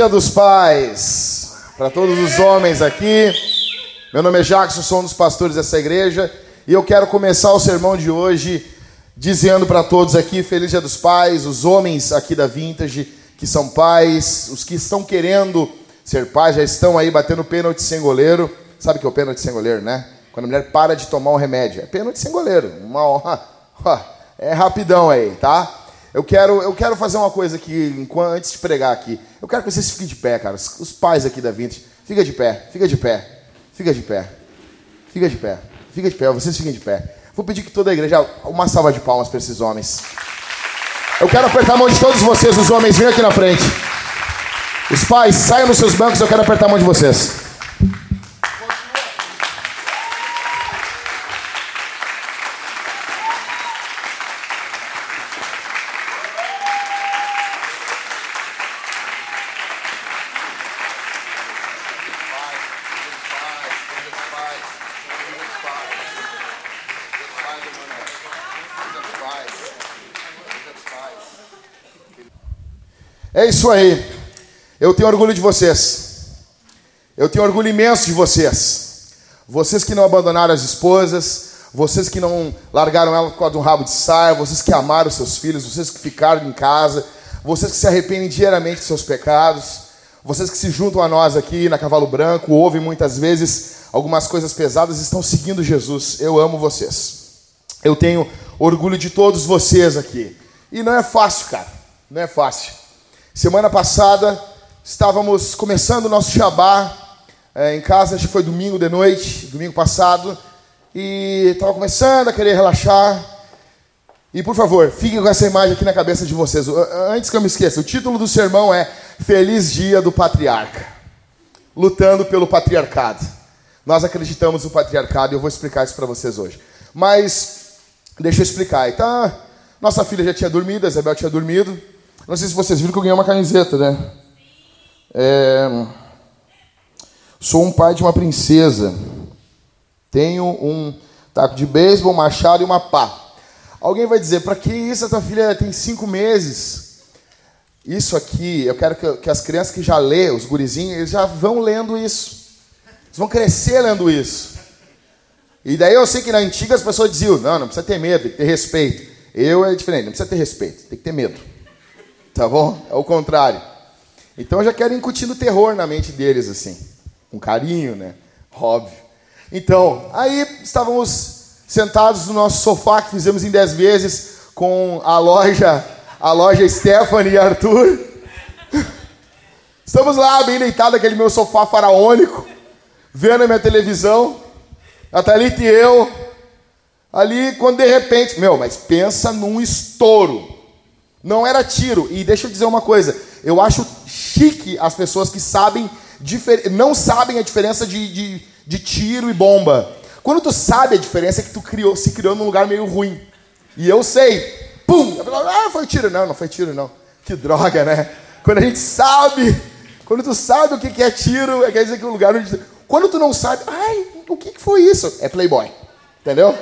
Dia dos Pais para todos os homens aqui. Meu nome é Jackson, sou um dos pastores dessa igreja e eu quero começar o sermão de hoje dizendo para todos aqui: Feliz Dia dos Pais, os homens aqui da Vintage que são pais, os que estão querendo ser pais, já estão aí batendo pênalti sem goleiro. Sabe o que é o pênalti sem goleiro, né? Quando a mulher para de tomar um remédio. É pênalti sem goleiro. Uma honra. É rapidão aí, tá? Eu quero, eu quero fazer uma coisa aqui, antes de pregar aqui. Eu quero que vocês fiquem de pé, cara. Os, os pais aqui da Vintage. Fica de pé, fica de pé, fica de pé. Fica de pé, fica de pé. Vocês fiquem de pé. Vou pedir que toda a igreja, uma salva de palmas para esses homens. Eu quero apertar a mão de todos vocês, os homens, venham aqui na frente. Os pais, saiam dos seus bancos, eu quero apertar a mão de vocês. Isso aí. Eu tenho orgulho de vocês. Eu tenho orgulho imenso de vocês. Vocês que não abandonaram as esposas, vocês que não largaram ela por causa de um rabo de saia, vocês que amaram seus filhos, vocês que ficaram em casa, vocês que se arrependem diariamente de seus pecados, vocês que se juntam a nós aqui na Cavalo Branco, ouvem muitas vezes algumas coisas pesadas, estão seguindo Jesus. Eu amo vocês. Eu tenho orgulho de todos vocês aqui. E não é fácil, cara. Não é fácil. Semana passada estávamos começando o nosso Shabá é, em casa, acho que foi domingo de noite, domingo passado, e estava começando a querer relaxar. E por favor, fiquem com essa imagem aqui na cabeça de vocês. Antes que eu me esqueça, o título do sermão é Feliz Dia do Patriarca lutando pelo patriarcado. Nós acreditamos no patriarcado e eu vou explicar isso para vocês hoje. Mas deixa eu explicar. Então, nossa filha já tinha dormido, a Isabel tinha dormido. Não sei se vocês viram que eu ganhei uma camiseta, né? É... Sou um pai de uma princesa. Tenho um taco de beisebol, machado e uma pá. Alguém vai dizer, para que isso? A tua filha tem cinco meses. Isso aqui, eu quero que, que as crianças que já lê, os gurizinhos, eles já vão lendo isso. Eles vão crescer lendo isso. E daí eu sei que na antiga as pessoas diziam, não, não precisa ter medo, tem que ter respeito. Eu é diferente, não precisa ter respeito, tem que ter medo. Tá bom? É o contrário. Então eu já quero incutindo terror na mente deles, assim. Com carinho, né? Óbvio. Então, aí estávamos sentados no nosso sofá, que fizemos em dez vezes, com a loja, a loja Stephanie e Arthur. Estamos lá, bem deitados, aquele meu sofá faraônico, vendo a minha televisão, a Thalita e eu, ali, quando de repente, meu, mas pensa num estouro. Não era tiro. E deixa eu dizer uma coisa. Eu acho chique as pessoas que sabem não sabem a diferença de, de, de, tiro e bomba. Quando tu sabe a diferença é que tu criou, se criou num lugar meio ruim. E eu sei. Pum! Ah, foi tiro. Não, não foi tiro, não. Que droga, né? Quando a gente sabe, quando tu sabe o que é tiro, quer dizer que o lugar onde. Quando tu não sabe, ai, o que foi isso? É Playboy. Entendeu?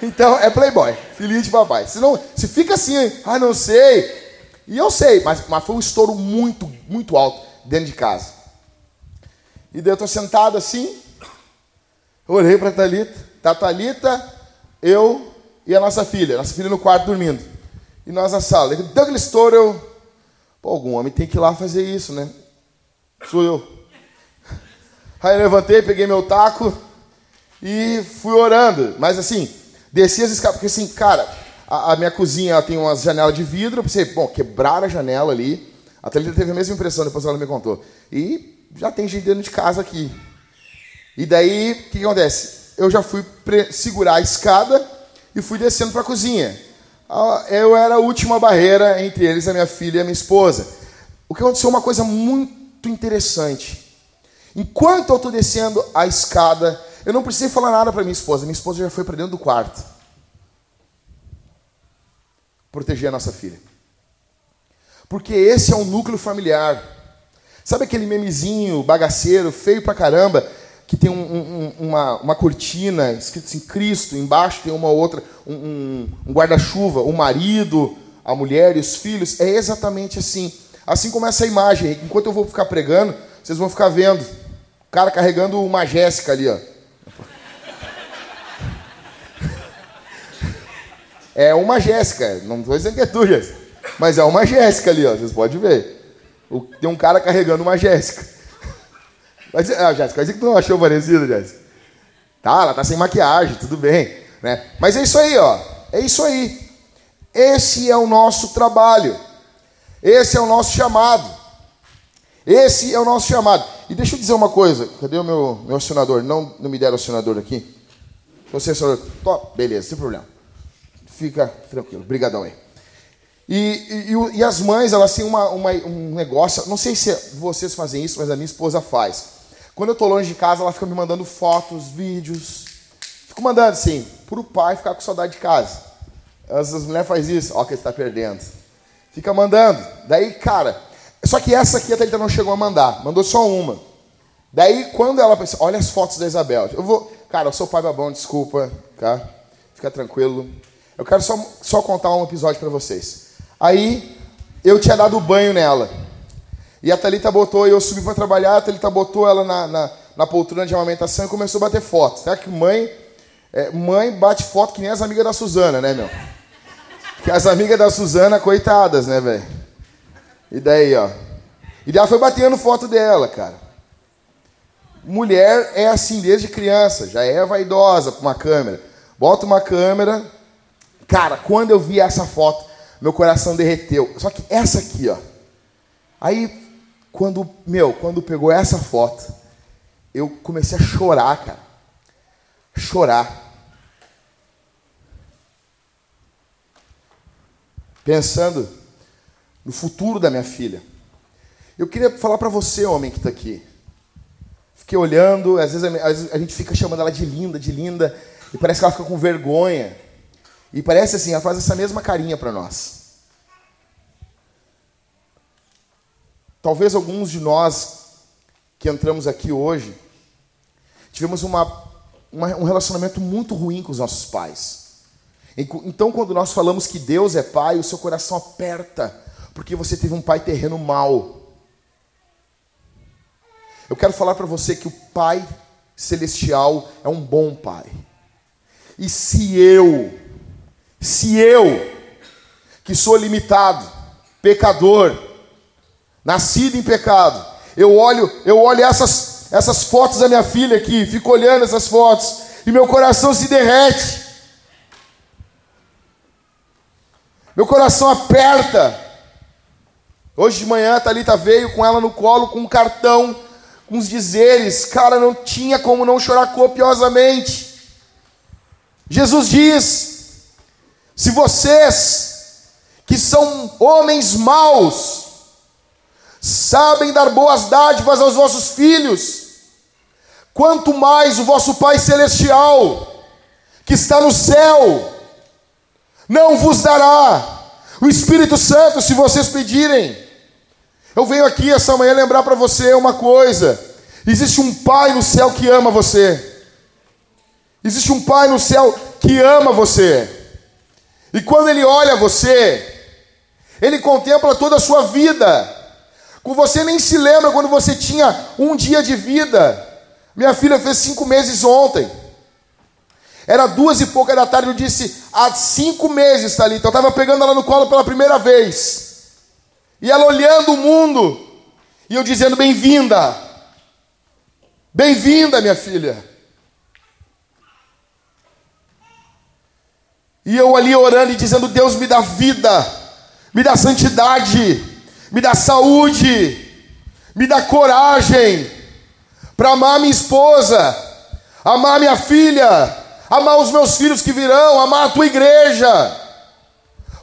Então é playboy, filhinho de papai. Se, não, se fica assim, ah, não sei. E eu sei, mas, mas foi um estouro muito, muito alto dentro de casa. E daí eu estou sentado assim, olhei para a Thalita, tá a Thalita, eu e a nossa filha. Nossa filha no quarto dormindo. E nós na sala. Deu aquele estouro, eu. Pô, algum homem tem que ir lá fazer isso, né? Sou eu. Aí eu levantei, peguei meu taco e fui orando. Mas assim, Desci as escadas, porque assim, cara, a, a minha cozinha tem umas janelas de vidro. Eu pensei, bom, quebrar a janela ali. A Thalita teve a mesma impressão, depois ela me contou. E já tem gente dentro de casa aqui. E daí, o que, que acontece? Eu já fui segurar a escada e fui descendo para a cozinha. Eu era a última barreira entre eles, a minha filha e a minha esposa. O que aconteceu? Uma coisa muito interessante. Enquanto eu estou descendo a escada, eu não precisei falar nada para minha esposa. Minha esposa já foi para dentro do quarto. Proteger a nossa filha. Porque esse é um núcleo familiar. Sabe aquele memezinho bagaceiro, feio pra caramba, que tem um, um, uma, uma cortina escrito assim, Cristo, embaixo tem uma outra, um, um guarda-chuva, o marido, a mulher e os filhos? É exatamente assim. Assim como essa imagem. Enquanto eu vou ficar pregando, vocês vão ficar vendo. O cara carregando uma Jéssica ali, ó. É uma Jéssica. Não estou dizendo que é tu, Jéssica. Mas é uma Jéssica ali, ó. Vocês podem ver. Tem um cara carregando uma Jéssica. Mas, ah, Jéssica, mas que tu não achou parecido, Jéssica? Tá, ela tá sem maquiagem, tudo bem. Né? Mas é isso aí, ó. É isso aí. Esse é o nosso trabalho. Esse é o nosso chamado. Esse é o nosso chamado. E deixa eu dizer uma coisa. Cadê o meu, meu acionador? Não, não me deram acionador aqui? Você, acionador. Top. Beleza, sem problema. Fica tranquilo. Obrigadão aí. E, e, e, as mães, elas têm uma, uma, um negócio. Não sei se vocês fazem isso, mas a minha esposa faz. Quando eu estou longe de casa, ela fica me mandando fotos, vídeos. Fico mandando assim, para o pai ficar com saudade de casa. As, as mulheres fazem isso, ó, que ele está perdendo. Fica mandando. Daí, cara, só que essa aqui a Thalita não chegou a mandar, mandou só uma. Daí, quando ela pensa, olha as fotos da Isabel. Eu vou, cara, eu sou pai babão, desculpa, tá? Fica tranquilo. Eu quero só, só contar um episódio para vocês. Aí, eu tinha dado banho nela. E a Thalita botou, eu subi para trabalhar, a Thalita botou ela na, na, na, poltrona de amamentação e começou a bater foto. Será que mãe, é, mãe bate foto que nem as amigas da Suzana, né, meu? Que as amigas da Suzana, coitadas, né, velho? E daí, ó. E daí ela foi batendo foto dela, cara. Mulher é assim desde criança, já é vaidosa com uma câmera. Bota uma câmera. Cara, quando eu vi essa foto, meu coração derreteu. Só que essa aqui, ó. Aí quando, meu, quando pegou essa foto, eu comecei a chorar, cara. Chorar. Pensando no futuro da minha filha. Eu queria falar para você, homem que está aqui. Fiquei olhando, às vezes, às vezes, a gente fica chamando ela de linda, de linda, e parece que ela fica com vergonha. E parece assim, ela faz essa mesma carinha para nós. Talvez alguns de nós que entramos aqui hoje tivemos uma, uma, um relacionamento muito ruim com os nossos pais. Então, quando nós falamos que Deus é pai, o seu coração aperta, porque você teve um pai terreno mau. Eu quero falar para você que o Pai Celestial é um bom Pai. E se eu, se eu, que sou limitado, pecador, nascido em pecado. Eu olho, eu olho essas, essas fotos da minha filha aqui, fico olhando essas fotos e meu coração se derrete. Meu coração aperta. Hoje de manhã a Thalita veio com ela no colo com um cartão, com os dizeres. Cara, não tinha como não chorar copiosamente. Jesus diz: se vocês, que são homens maus, sabem dar boas dádivas aos vossos filhos, quanto mais o vosso Pai Celestial, que está no céu, não vos dará o Espírito Santo se vocês pedirem. Eu venho aqui essa manhã lembrar para você uma coisa: existe um Pai no céu que ama você, existe um Pai no céu que ama você, e quando Ele olha você, Ele contempla toda a sua vida, você nem se lembra quando você tinha um dia de vida. Minha filha fez cinco meses ontem. Era duas e pouca da tarde, eu disse, há cinco meses, está ali. Então eu estava pegando ela no colo pela primeira vez. E ela olhando o mundo. E eu dizendo, bem-vinda. Bem-vinda, minha filha. E eu ali orando e dizendo, Deus me dá vida, me dá santidade me dá saúde, me dá coragem para amar minha esposa, amar minha filha, amar os meus filhos que virão, amar a tua igreja,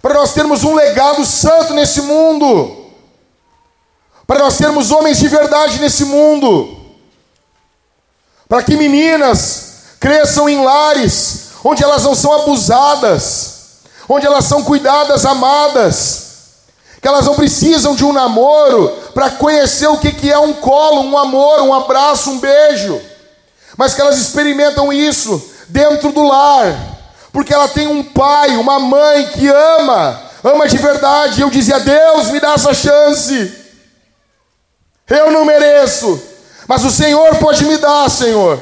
para nós termos um legado santo nesse mundo, para nós termos homens de verdade nesse mundo, para que meninas cresçam em lares onde elas não são abusadas, onde elas são cuidadas, amadas que elas não precisam de um namoro para conhecer o que, é um colo, um amor, um abraço, um beijo, mas que elas experimentam isso dentro do lar, porque ela tem um pai, uma mãe que ama, ama de verdade. Eu dizia: Deus, me dá essa chance. Eu não mereço, mas o Senhor pode me dar, Senhor.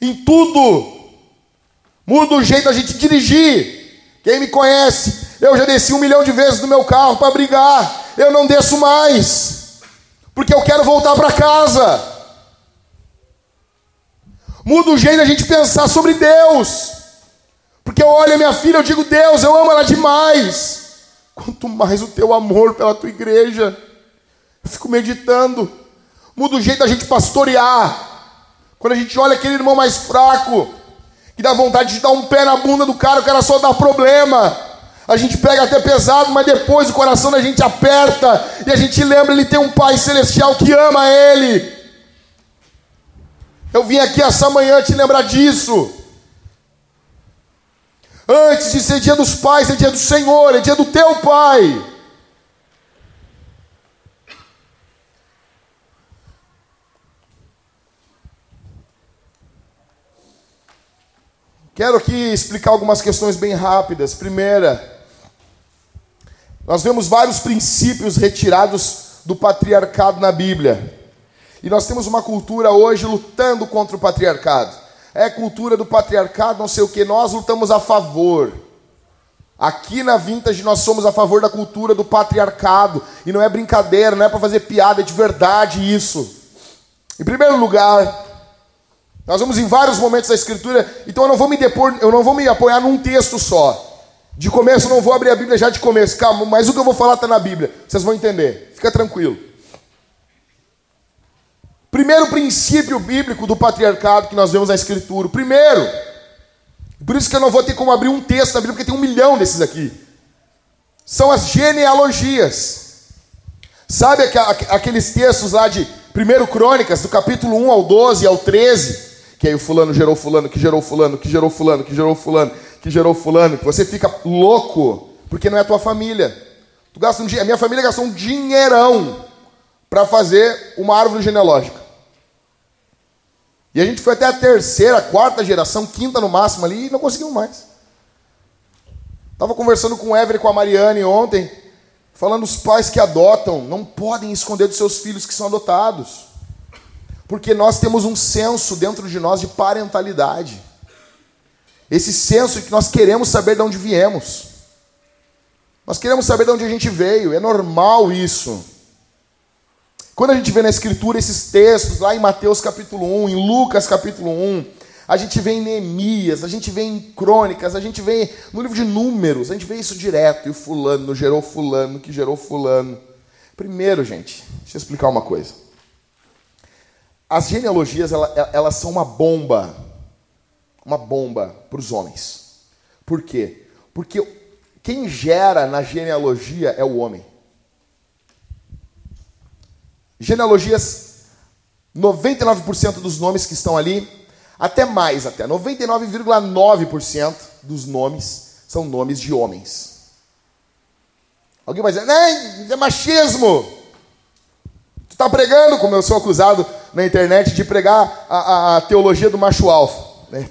Em tudo. Muda o jeito da gente dirigir. Quem me conhece, eu já desci um milhão de vezes do meu carro para brigar. Eu não desço mais, porque eu quero voltar para casa. Muda o jeito da gente pensar sobre Deus. Porque eu olho a minha filha, eu digo, Deus, eu amo ela demais. Quanto mais o teu amor pela tua igreja. Eu fico meditando. Muda o jeito da gente pastorear. Quando a gente olha aquele irmão mais fraco, que dá vontade de dar um pé na bunda do cara, o cara só dá problema. A gente pega até pesado, mas depois o coração da gente aperta e a gente lembra, ele tem um Pai celestial que ama ele. Eu vim aqui essa manhã te lembrar disso. Antes de ser dia dos pais, é dia do Senhor, é dia do teu Pai. Quero aqui explicar algumas questões bem rápidas. Primeira, nós vemos vários princípios retirados do patriarcado na Bíblia. E nós temos uma cultura hoje lutando contra o patriarcado. É cultura do patriarcado, não sei o que, nós lutamos a favor. Aqui na Vintage nós somos a favor da cultura do patriarcado. E não é brincadeira, não é para fazer piada, é de verdade isso. Em primeiro lugar, nós vamos em vários momentos da escritura, então eu não vou me depor, eu não vou me apoiar num texto só. De começo eu não vou abrir a Bíblia já de começo. Calma, mas o que eu vou falar está na Bíblia. Vocês vão entender. Fica tranquilo. Primeiro princípio bíblico do patriarcado que nós vemos na escritura. Primeiro, por isso que eu não vou ter como abrir um texto na Bíblia, porque tem um milhão desses aqui. São as genealogias. Sabe aqueles textos lá de 1 Crônicas, do capítulo 1 ao 12 ao 13? Que aí o fulano gerou fulano, que gerou fulano, que gerou fulano, que gerou fulano, que gerou fulano, que você fica louco, porque não é a tua família. Tu gasta um dia, a minha família gastou um dinheirão para fazer uma árvore genealógica. E a gente foi até a terceira, quarta geração, quinta no máximo ali, e não conseguimos mais. Estava conversando com o Ever e com a Mariane ontem, falando os pais que adotam não podem esconder dos seus filhos que são adotados. Porque nós temos um senso dentro de nós de parentalidade. Esse senso que nós queremos saber de onde viemos. Nós queremos saber de onde a gente veio. É normal isso. Quando a gente vê na Escritura esses textos, lá em Mateus capítulo 1, em Lucas capítulo 1, a gente vê em Neemias, a gente vê em Crônicas, a gente vê no livro de Números, a gente vê isso direto. E o fulano gerou fulano, que gerou fulano. Primeiro, gente, deixa eu explicar uma coisa. As genealogias, elas, elas são uma bomba. Uma bomba para os homens. Por quê? Porque quem gera na genealogia é o homem. Genealogias, 99% dos nomes que estão ali, até mais até, 99,9% dos nomes são nomes de homens. Alguém vai dizer, não, é machismo. Tu está pregando, como eu sou acusado na internet de pregar a, a, a teologia do macho alfa. Né?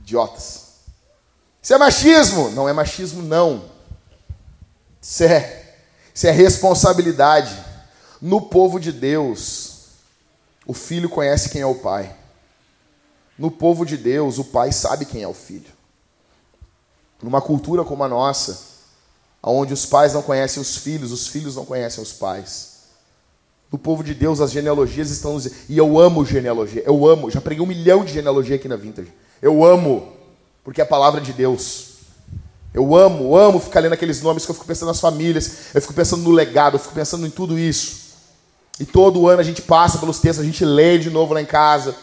Idiotas. Isso é machismo? Não é machismo, não. Isso é, isso é responsabilidade. No povo de Deus, o filho conhece quem é o pai. No povo de Deus, o pai sabe quem é o filho. Numa cultura como a nossa, onde os pais não conhecem os filhos, os filhos não conhecem os pais. No povo de Deus, as genealogias estão. E eu amo genealogia. Eu amo. Já preguei um milhão de genealogia aqui na Vintage. Eu amo. Porque é a palavra de Deus. Eu amo, amo ficar lendo aqueles nomes que eu fico pensando nas famílias. Eu fico pensando no legado. Eu fico pensando em tudo isso. E todo ano a gente passa pelos textos, a gente lê de novo lá em casa.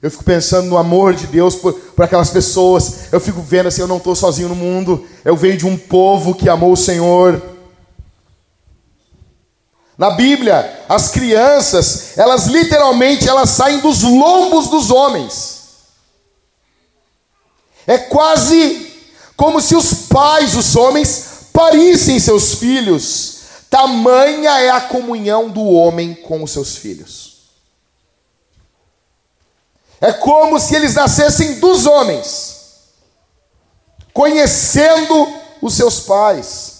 Eu fico pensando no amor de Deus por, por aquelas pessoas. Eu fico vendo assim, eu não estou sozinho no mundo. Eu venho de um povo que amou o Senhor. Na Bíblia, as crianças, elas literalmente elas saem dos lombos dos homens. É quase como se os pais, os homens, parissem seus filhos. Tamanha é a comunhão do homem com os seus filhos. É como se eles nascessem dos homens. conhecendo os seus pais.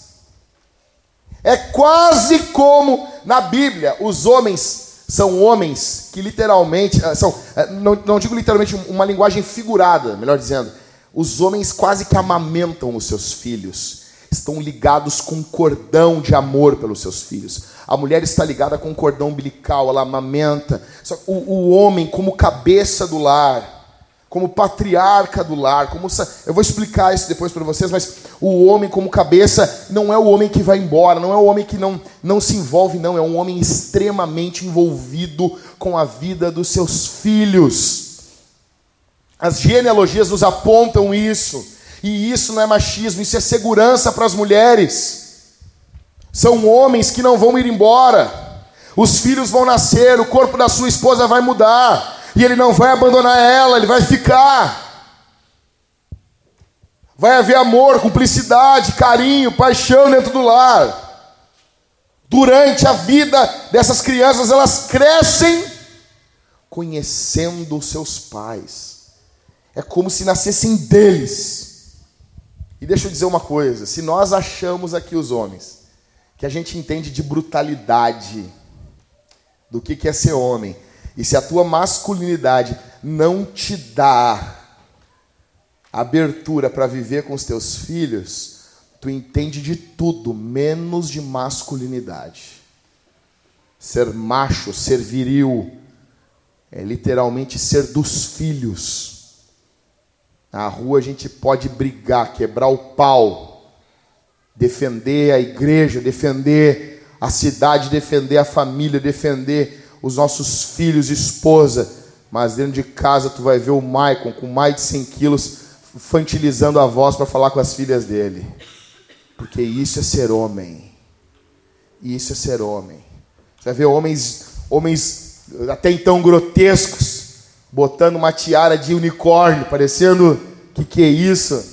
É quase como na Bíblia os homens são homens que literalmente ah, são, ah, não, não digo literalmente uma linguagem figurada, melhor dizendo, os homens quase que amamentam os seus filhos, estão ligados com um cordão de amor pelos seus filhos. A mulher está ligada com um cordão umbilical, ela amamenta. O, o homem, como cabeça do lar, como patriarca do lar, como eu vou explicar isso depois para vocês, mas o homem como cabeça não é o homem que vai embora, não é o homem que não, não se envolve, não, é um homem extremamente envolvido com a vida dos seus filhos. As genealogias nos apontam isso, e isso não é machismo, isso é segurança para as mulheres. São homens que não vão ir embora. Os filhos vão nascer, o corpo da sua esposa vai mudar. E ele não vai abandonar ela, ele vai ficar. Vai haver amor, cumplicidade, carinho, paixão dentro do lar. Durante a vida dessas crianças, elas crescem conhecendo os seus pais. É como se nascessem deles. E deixa eu dizer uma coisa: se nós achamos aqui os homens que a gente entende de brutalidade, do que, é ser homem. E se a tua masculinidade não te dá abertura para viver com os teus filhos, tu entende de tudo, menos de masculinidade. Ser macho, ser viril, é literalmente ser dos filhos. Na rua a gente pode brigar, quebrar o pau, defender a igreja, defender a cidade, defender a família, defender os nossos filhos, esposa. Mas dentro de casa tu vai ver o Maicon com mais de 100 quilos infantilizando a voz para falar com as filhas dele. Porque isso é ser homem. Isso é ser homem. Você vai ver homens, homens até então grotescos, botando uma tiara de unicórnio, parecendo que que é isso?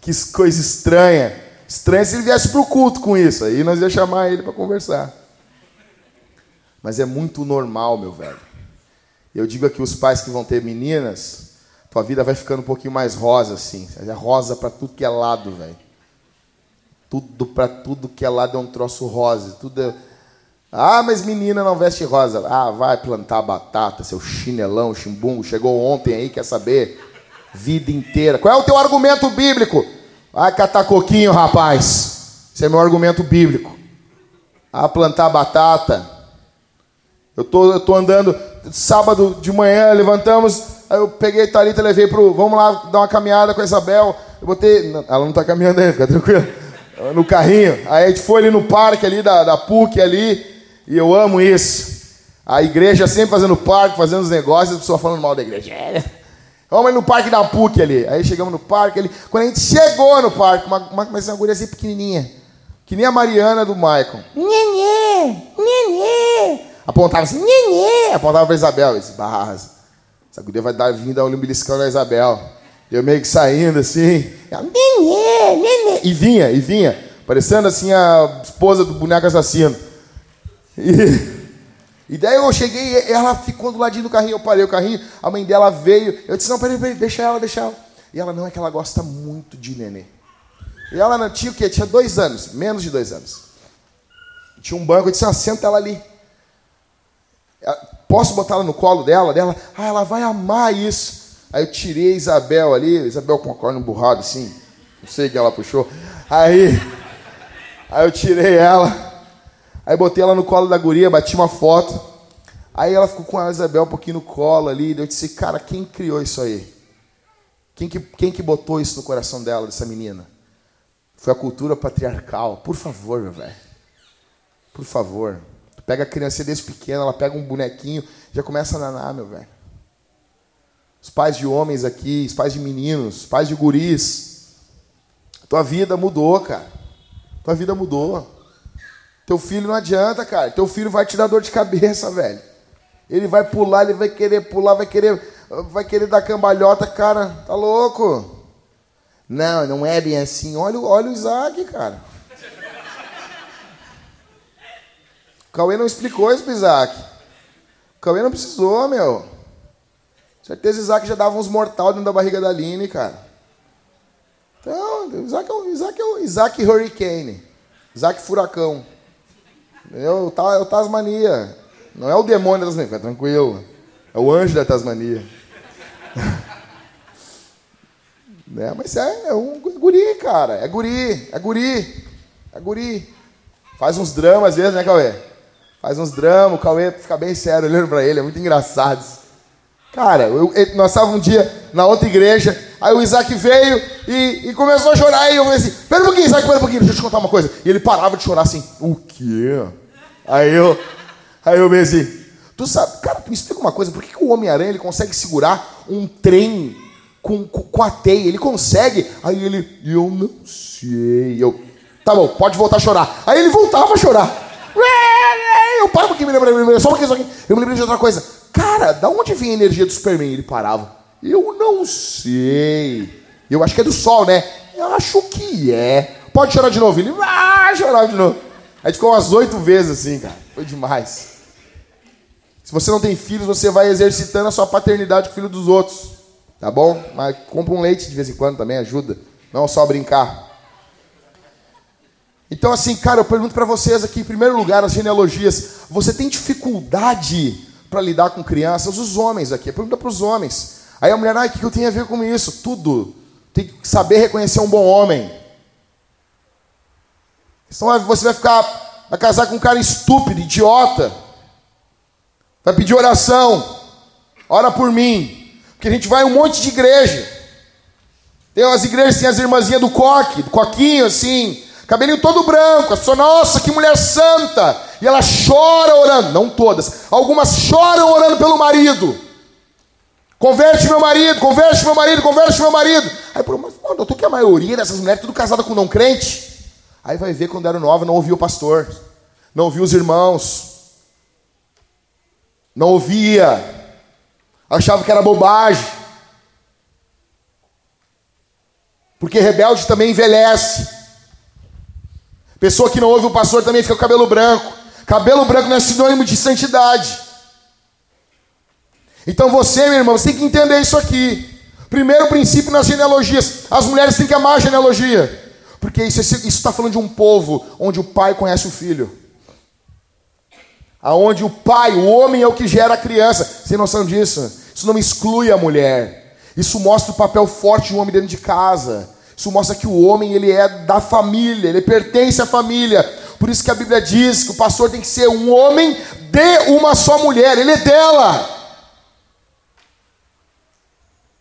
Que coisa estranha Estranho se ele viesse para o culto com isso. Aí nós ia chamar ele para conversar. Mas é muito normal, meu velho. Eu digo aqui os pais que vão ter meninas, tua vida vai ficando um pouquinho mais rosa assim. É rosa para tudo que é lado, velho. Tudo para tudo que é lado é um troço rosa. Tudo é... Ah, mas menina não veste rosa. Ah, vai plantar batata, seu chinelão, chimbungo. Chegou ontem aí, quer saber? Vida inteira. Qual é o teu argumento bíblico? Vai catar coquinho, rapaz. Esse é meu argumento bíblico. A plantar batata. Eu tô, eu tô andando sábado de manhã, levantamos, aí eu peguei a Thalita, levei pro. Vamos lá dar uma caminhada com a Isabel. Eu botei. Ela não tá caminhando ainda, fica tranquilo. No carrinho. Aí a gente foi ali no parque ali da, da PUC ali. E eu amo isso. A igreja sempre fazendo parque, fazendo os negócios, as pessoas falando mal da igreja. É. Vamos ali no parque da PUC ali. Aí chegamos no parque ali. Quando a gente chegou no parque, uma, uma, uma guria assim pequenininha. Que nem a Mariana do Michael. Nenê, nenê. Apontava assim, nenê. Apontava para Isabel. Eu disse, barras. Essa guria vai dar vinda ao beliscando a Isabel. Eu meio que saindo assim. Ela, nenê. E vinha, e vinha. Parecendo assim a esposa do boneco assassino. E... E daí eu cheguei, ela ficou do ladinho do carrinho, eu parei o carrinho, a mãe dela veio, eu disse, não, peraí, peraí, deixa ela, deixa ela. E ela, não, é que ela gosta muito de nenê. E ela não tinha o quê? Tinha dois anos, menos de dois anos. Tinha um banco, eu disse, ah, senta ela ali. Posso botar ela no colo dela? Dela, ah, ela vai amar isso. Aí eu tirei Isabel ali, Isabel com a corna burrada assim, não sei que ela puxou. Aí, aí eu tirei ela, Aí botei ela no colo da guria, bati uma foto. Aí ela ficou com a Isabel um pouquinho no colo ali. Eu disse, cara, quem criou isso aí? Quem que, quem que botou isso no coração dela, dessa menina? Foi a cultura patriarcal. Por favor, meu velho. Por favor. Pega a criança desde pequena, ela pega um bonequinho, já começa a nanar, meu velho. Os pais de homens aqui, os pais de meninos, os pais de guris. Tua vida mudou, cara. Tua vida mudou. Teu filho não adianta, cara. Teu filho vai te dar dor de cabeça, velho. Ele vai pular, ele vai querer pular, vai querer, vai querer dar cambalhota, cara. Tá louco? Não, não é bem assim. Olha, olha o Isaac, cara. O Cauê não explicou isso pro Isaac. O Cauê não precisou, meu. Certeza Isaac já dava uns mortal dentro da barriga da Aline, cara. Então, Isaac é o Isaac, é o Isaac Hurricane. Isaac Furacão. O, é o Tasmania. Não é o demônio da Tasmania, tranquilo. É o anjo da Tasmania. né? Mas é, é um guri, cara. É guri, é guri. É guri. Faz uns dramas às vezes, né, Cauê? Faz uns dramas, o Cauê fica bem sério olhando pra ele, é muito engraçado. Cara, eu, eu, nós estávamos um dia na outra igreja, aí o Isaac veio e, e começou a chorar, e eu falei assim, pera um pouquinho, Isaac, pera um pouquinho, deixa eu te contar uma coisa. E ele parava de chorar assim, o quê? Aí eu, aí eu pensei, assim, tu sabe, cara, tu me explica uma coisa, por que, que o Homem-Aranha ele consegue segurar um trem com, com, com, a teia? Ele consegue? Aí ele, eu não sei. Eu, tá bom, pode voltar a chorar. Aí ele voltava a chorar. Eu paro pouquinho, me lembrei, só um pouquinho, só um pouquinho. Eu me lembrei de outra coisa. Cara, da onde vem a energia do Superman? Ele parava. Eu não sei. Eu acho que é do sol, né? Eu acho que é. Pode chorar de novo. Ele vai chorar de novo. Aí ficou umas oito vezes assim, cara. Foi demais. Se você não tem filhos, você vai exercitando a sua paternidade com o filho dos outros. Tá bom? Mas compra um leite de vez em quando também, ajuda. Não só brincar. Então, assim, cara, eu pergunto para vocês aqui, em primeiro lugar, as genealogias. Você tem dificuldade para lidar com crianças? Os homens aqui. Pergunta para os homens. Aí a mulher, ah, o que eu tenho a ver com isso? Tudo. Tem que saber reconhecer um bom homem. Senão você vai ficar, vai casar com um cara estúpido, idiota. Vai pedir oração. Ora por mim. Porque a gente vai em um monte de igreja. Tem umas igrejas, tem as irmãzinhas do coque, do coquinho, assim. Cabelinho todo branco. A nossa, que mulher santa. E ela chora orando. Não todas. Algumas choram orando pelo marido. Converte meu marido, converte meu marido, converte meu marido. Aí, pô, mas, mano, doutor, que a maioria dessas mulheres tudo casada com não crente. Aí vai ver quando era nova, não ouvia o pastor, não ouvia os irmãos, não ouvia, achava que era bobagem. Porque rebelde também envelhece. Pessoa que não ouve o pastor também fica com cabelo branco. Cabelo branco não é sinônimo de santidade. Então você, meu irmão, você tem que entender isso aqui. Primeiro princípio nas genealogias: as mulheres têm que amar a genealogia. Porque isso está falando de um povo onde o pai conhece o filho. Aonde o pai, o homem é o que gera a criança. Você tem noção disso? Isso não exclui a mulher. Isso mostra o papel forte do homem dentro de casa. Isso mostra que o homem ele é da família, ele pertence à família. Por isso que a Bíblia diz que o pastor tem que ser um homem de uma só mulher, ele é dela.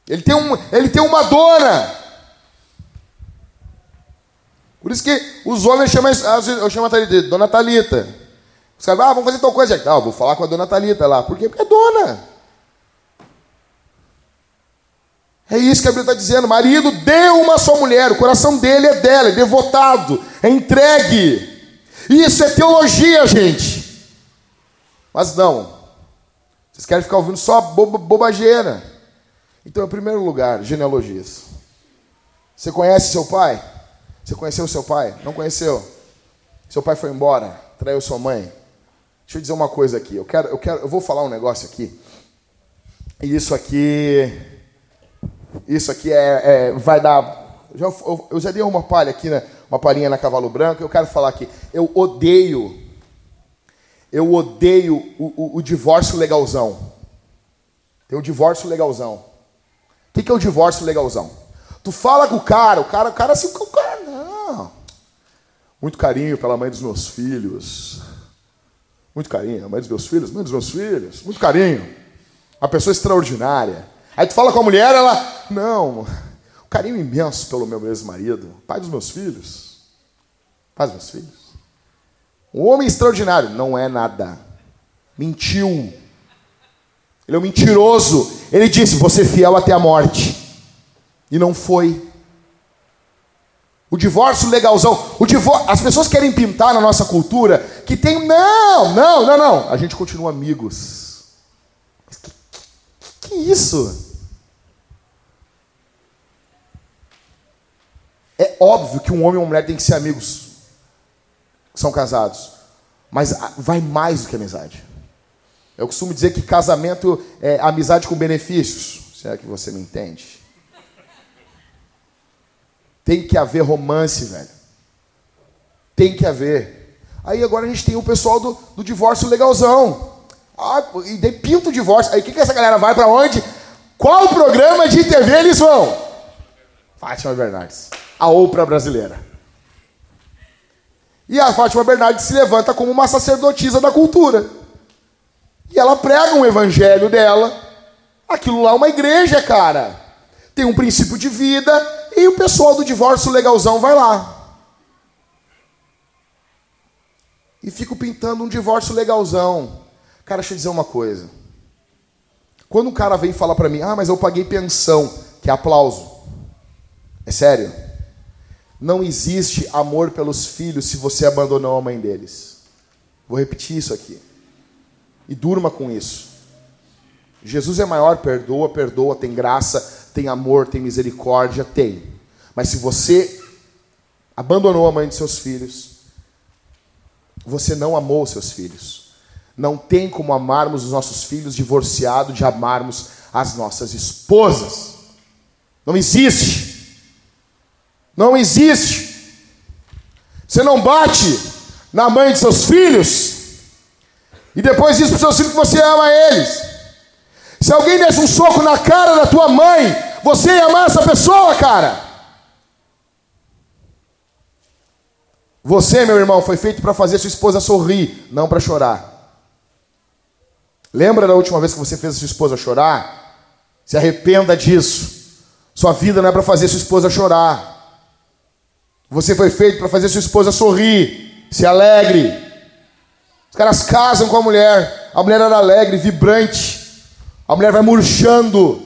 Ele tem, um, ele tem uma dona. Por isso que os homens chamam, eu chamo a Thalita de Dona Thalita. Os caras, ah, vamos fazer tal coisa. Ah, vou falar com a Dona Thalita lá. Por quê? Porque é dona. É isso que a Bíblia está dizendo. Marido deu uma só mulher, o coração dele é dela, é devotado, é entregue. Isso é teologia, gente. Mas não. Vocês querem ficar ouvindo só bobageira. Então, em primeiro lugar, genealogias. Você conhece seu pai? Você conheceu seu pai? Não conheceu? Seu pai foi embora, traiu sua mãe. Deixa eu dizer uma coisa aqui. Eu quero, eu quero, eu vou falar um negócio aqui. E isso aqui, isso aqui é, é vai dar. Já, eu, eu, já dei uma palha aqui, né? Uma palhinha na cavalo branco. Eu quero falar aqui. Eu odeio, eu odeio o, o, o divórcio legalzão. Tem o divórcio legalzão. O que, que é o divórcio legalzão? Tu fala com o cara, o cara, o cara assim, o cara muito carinho pela mãe dos meus filhos. Muito carinho. A mãe dos meus filhos, mãe dos meus filhos. Muito carinho. Uma pessoa extraordinária. Aí tu fala com a mulher, ela. Não. Um carinho imenso pelo meu ex-marido. Pai dos meus filhos. Pai dos meus filhos. Um homem extraordinário. Não é nada. Mentiu. Ele é um mentiroso. Ele disse: Você fiel até a morte. E não foi. O divórcio legalzão. O divor... As pessoas querem pintar na nossa cultura que tem. Não, não, não, não. A gente continua amigos. Mas que, que, que isso? É óbvio que um homem e uma mulher têm que ser amigos são casados. Mas vai mais do que amizade. Eu costumo dizer que casamento é amizade com benefícios. Se é que você me entende. Tem que haver romance, velho. Tem que haver. Aí agora a gente tem o pessoal do, do divórcio legalzão. Ah, e daí pinta o divórcio. Aí o que, que essa galera vai para onde? Qual programa de TV eles vão? Fátima Bernardes, a Oprah brasileira. E a Fátima Bernardes se levanta como uma sacerdotisa da cultura. E ela prega um evangelho dela. Aquilo lá é uma igreja, cara. Tem um princípio de vida e o pessoal do divórcio legalzão vai lá. E fico pintando um divórcio legalzão. Cara, deixa eu dizer uma coisa. Quando um cara vem falar para mim, ah, mas eu paguei pensão, que é aplauso. É sério. Não existe amor pelos filhos se você abandonou a mãe deles. Vou repetir isso aqui. E durma com isso. Jesus é maior, perdoa, perdoa, tem graça, tem amor, tem misericórdia, tem. Mas se você abandonou a mãe de seus filhos, você não amou seus filhos. Não tem como amarmos os nossos filhos divorciado de amarmos as nossas esposas. Não existe. Não existe. Você não bate na mãe de seus filhos e depois diz para os seus filhos que você ama eles. Se alguém desse um soco na cara da tua mãe, você ia amar essa pessoa, cara. Você, meu irmão, foi feito para fazer sua esposa sorrir, não para chorar. Lembra da última vez que você fez a sua esposa chorar? Se arrependa disso. Sua vida não é para fazer sua esposa chorar. Você foi feito para fazer sua esposa sorrir, se alegre. Os caras casam com a mulher, a mulher era alegre, vibrante. A mulher vai murchando.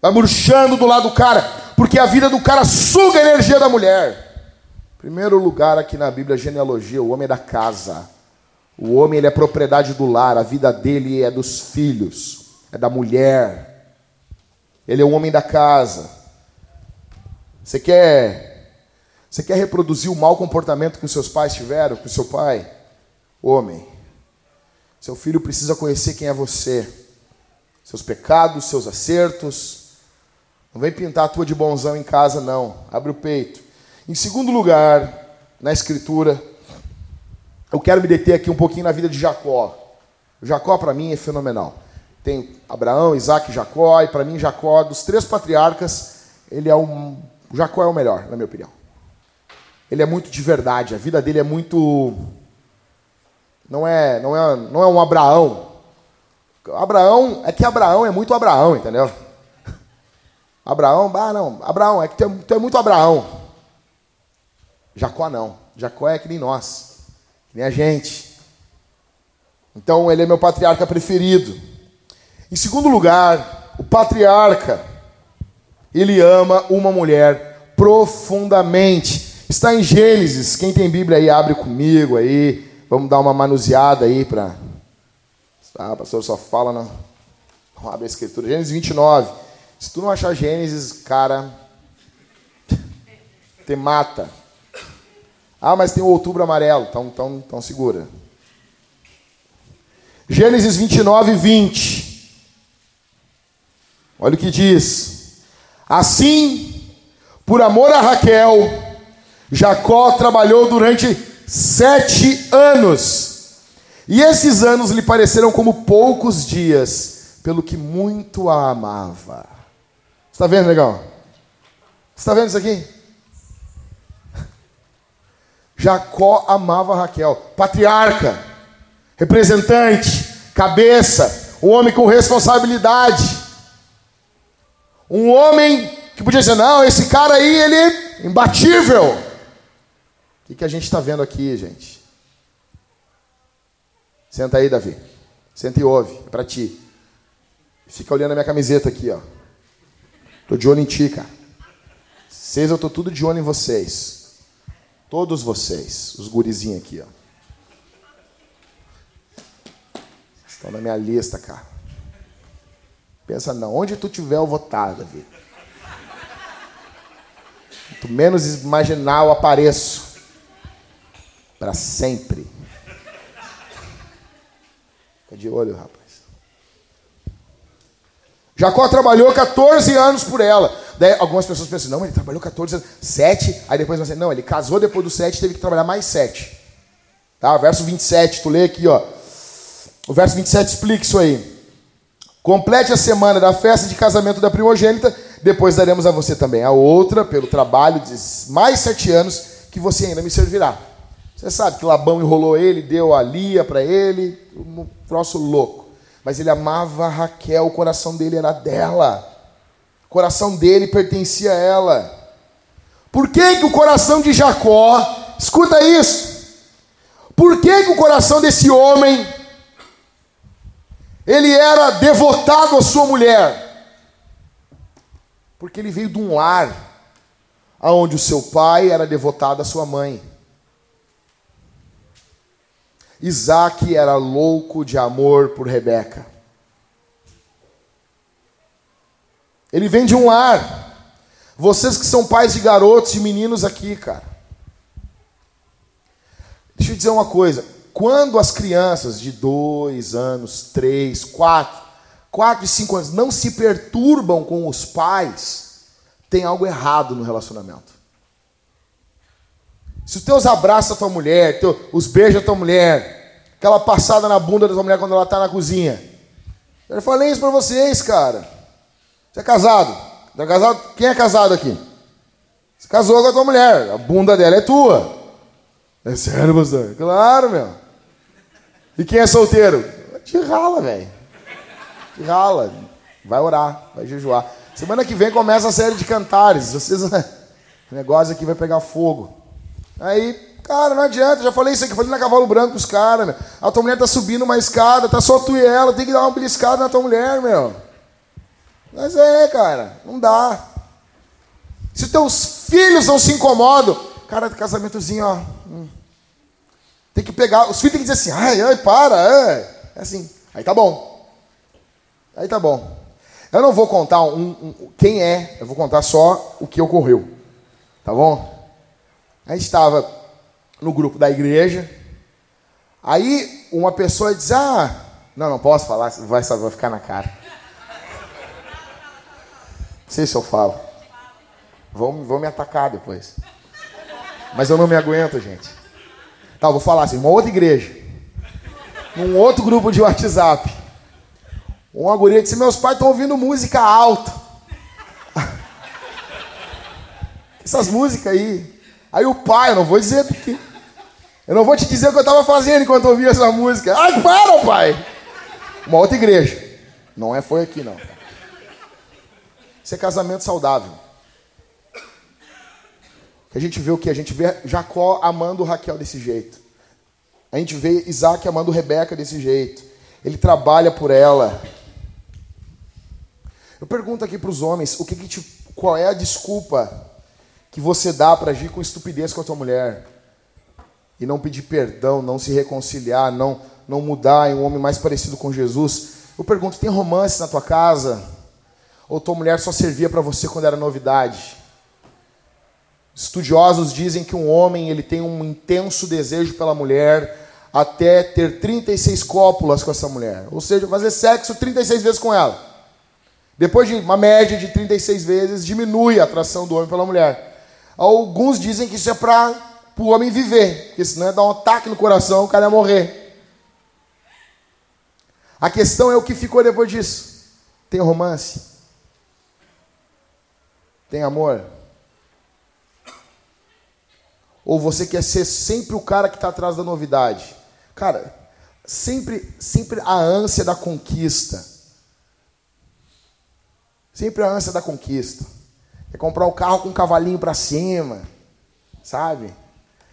Vai murchando do lado do cara, porque a vida do cara suga a energia da mulher. Primeiro lugar aqui na Bíblia, genealogia, o homem é da casa. O homem ele é propriedade do lar, a vida dele é dos filhos, é da mulher. Ele é o homem da casa. Você quer você quer reproduzir o mau comportamento que os seus pais tiveram, com o seu pai? Homem. Seu filho precisa conhecer quem é você. Seus pecados, seus acertos. Não vem pintar a tua de bonzão em casa, não. Abre o peito. Em segundo lugar, na escritura, eu quero me deter aqui um pouquinho na vida de Jacó. Jacó, para mim, é fenomenal. Tem Abraão, Isaac e Jacó, e para mim, Jacó, dos três patriarcas, ele é um. Jacó é o melhor, na minha opinião. Ele é muito de verdade, a vida dele é muito. Não é, não é, não é um Abraão. Abraão, é que Abraão é muito Abraão, entendeu? Abraão, ah, não, Abraão, é que tu é, tu é muito Abraão. Jacó não. Jacó é que nem nós nem a gente. Então ele é meu patriarca preferido. Em segundo lugar, o patriarca, ele ama uma mulher profundamente. Está em Gênesis. Quem tem Bíblia aí, abre comigo aí. Vamos dar uma manuseada aí para. Ah, pastor só fala, não. Vamos abrir a escritura. Gênesis 29. Se tu não achar Gênesis, cara, te mata. Ah, mas tem o outubro amarelo. Então, então, então segura. Gênesis 29, 20. Olha o que diz. Assim, por amor a Raquel, Jacó trabalhou durante sete anos. E esses anos lhe pareceram como poucos dias, pelo que muito a amava. Está vendo, legal? Está vendo isso aqui? Jacó amava Raquel, patriarca, representante, cabeça, um homem com responsabilidade. Um homem que podia dizer: não, esse cara aí, ele é imbatível. O que, a gente está vendo aqui, gente? Senta aí, Davi. Senta e ouve, é para ti. Fica olhando a minha camiseta aqui, ó. Tô de olho em ti, cara. Vocês, eu tô tudo de olho em vocês. Todos vocês, os gurizinhos aqui, ó. Estão na minha lista, cara. Pensa não, onde tu tiver eu vou estar, Davi. Tu menos imaginar eu apareço. Para sempre. Fica de olho, rapaz. Jacó trabalhou 14 anos por ela. Daí algumas pessoas pensam, não, ele trabalhou 14 anos, 7, aí depois você, não, ele casou depois do 7 teve que trabalhar mais 7. Tá? Verso 27, tu lê aqui, ó. O verso 27 explica isso aí. Complete a semana da festa de casamento da primogênita, depois daremos a você também a outra, pelo trabalho de mais sete anos, que você ainda me servirá. Você sabe que Labão enrolou ele, deu a Lia para ele, um troço louco. Mas ele amava Raquel, o coração dele era dela. O coração dele pertencia a ela. Por que, que o coração de Jacó, escuta isso, por que, que o coração desse homem, ele era devotado à sua mulher? Porque ele veio de um lar onde o seu pai era devotado à sua mãe. Isaac era louco de amor por Rebeca. Ele vem de um lar. Vocês que são pais de garotos e meninos aqui, cara. Deixa eu dizer uma coisa. Quando as crianças de dois anos, três, quatro, quatro e cinco anos não se perturbam com os pais, tem algo errado no relacionamento. Se os teus abraços a tua mulher, teu, os beijos a tua mulher, aquela passada na bunda da tua mulher quando ela está na cozinha. Eu falei isso para vocês, cara. Você é casado? Tá casado? Quem é casado aqui? Você casou com a tua mulher, a bunda dela é tua. É sério, pastor? Claro, meu. E quem é solteiro? Te rala, velho. Te rala. Vai orar, vai jejuar. Semana que vem começa a série de cantares. Vocês, o negócio aqui vai pegar fogo. Aí, cara, não adianta, já falei isso aqui, falei na cavalo branco pros caras. A tua mulher tá subindo uma escada, tá só tu e ela, tem que dar uma beliscada na tua mulher, meu. Mas é, cara, não dá. Se teus filhos não se incomodam, cara, casamentozinho, ó. Hum. Tem que pegar, os filhos têm que dizer assim, ai, ai, para, é. é assim. Aí tá bom. Aí tá bom. Eu não vou contar um, um, quem é, eu vou contar só o que ocorreu. Tá bom? A gente estava no grupo da igreja. Aí uma pessoa diz: Ah, não, não posso falar, vai, vai ficar na cara. Não sei se eu falo. Vão, vão me atacar depois. Mas eu não me aguento, gente. Tá, vou falar assim: uma outra igreja. Num outro grupo de WhatsApp. Uma guria disse: Meus pais estão ouvindo música alta. Essas músicas aí. Aí o pai, eu não vou dizer porque. Eu não vou te dizer o que eu estava fazendo enquanto eu ouvia essa música. Ai, para, pai! Uma outra igreja. Não é foi aqui, não. Isso é casamento saudável. A gente vê o que? A gente vê Jacó amando Raquel desse jeito. A gente vê Isaac amando Rebeca desse jeito. Ele trabalha por ela. Eu pergunto aqui para os homens, o que, que te, qual é a desculpa que você dá para agir com estupidez com a tua mulher e não pedir perdão, não se reconciliar, não não mudar em um homem mais parecido com Jesus. Eu pergunto, tem romance na tua casa? Ou tua mulher só servia para você quando era novidade? Estudiosos dizem que um homem ele tem um intenso desejo pela mulher até ter 36 cópulas com essa mulher, ou seja, fazer sexo 36 vezes com ela. Depois de uma média de 36 vezes, diminui a atração do homem pela mulher. Alguns dizem que isso é para o homem viver, porque senão ia dar um ataque no coração, o cara ia morrer. A questão é o que ficou depois disso. Tem romance? Tem amor? Ou você quer ser sempre o cara que está atrás da novidade? Cara, sempre, sempre a ânsia da conquista. Sempre a ânsia da conquista. Quer comprar um carro com um cavalinho para cima, sabe?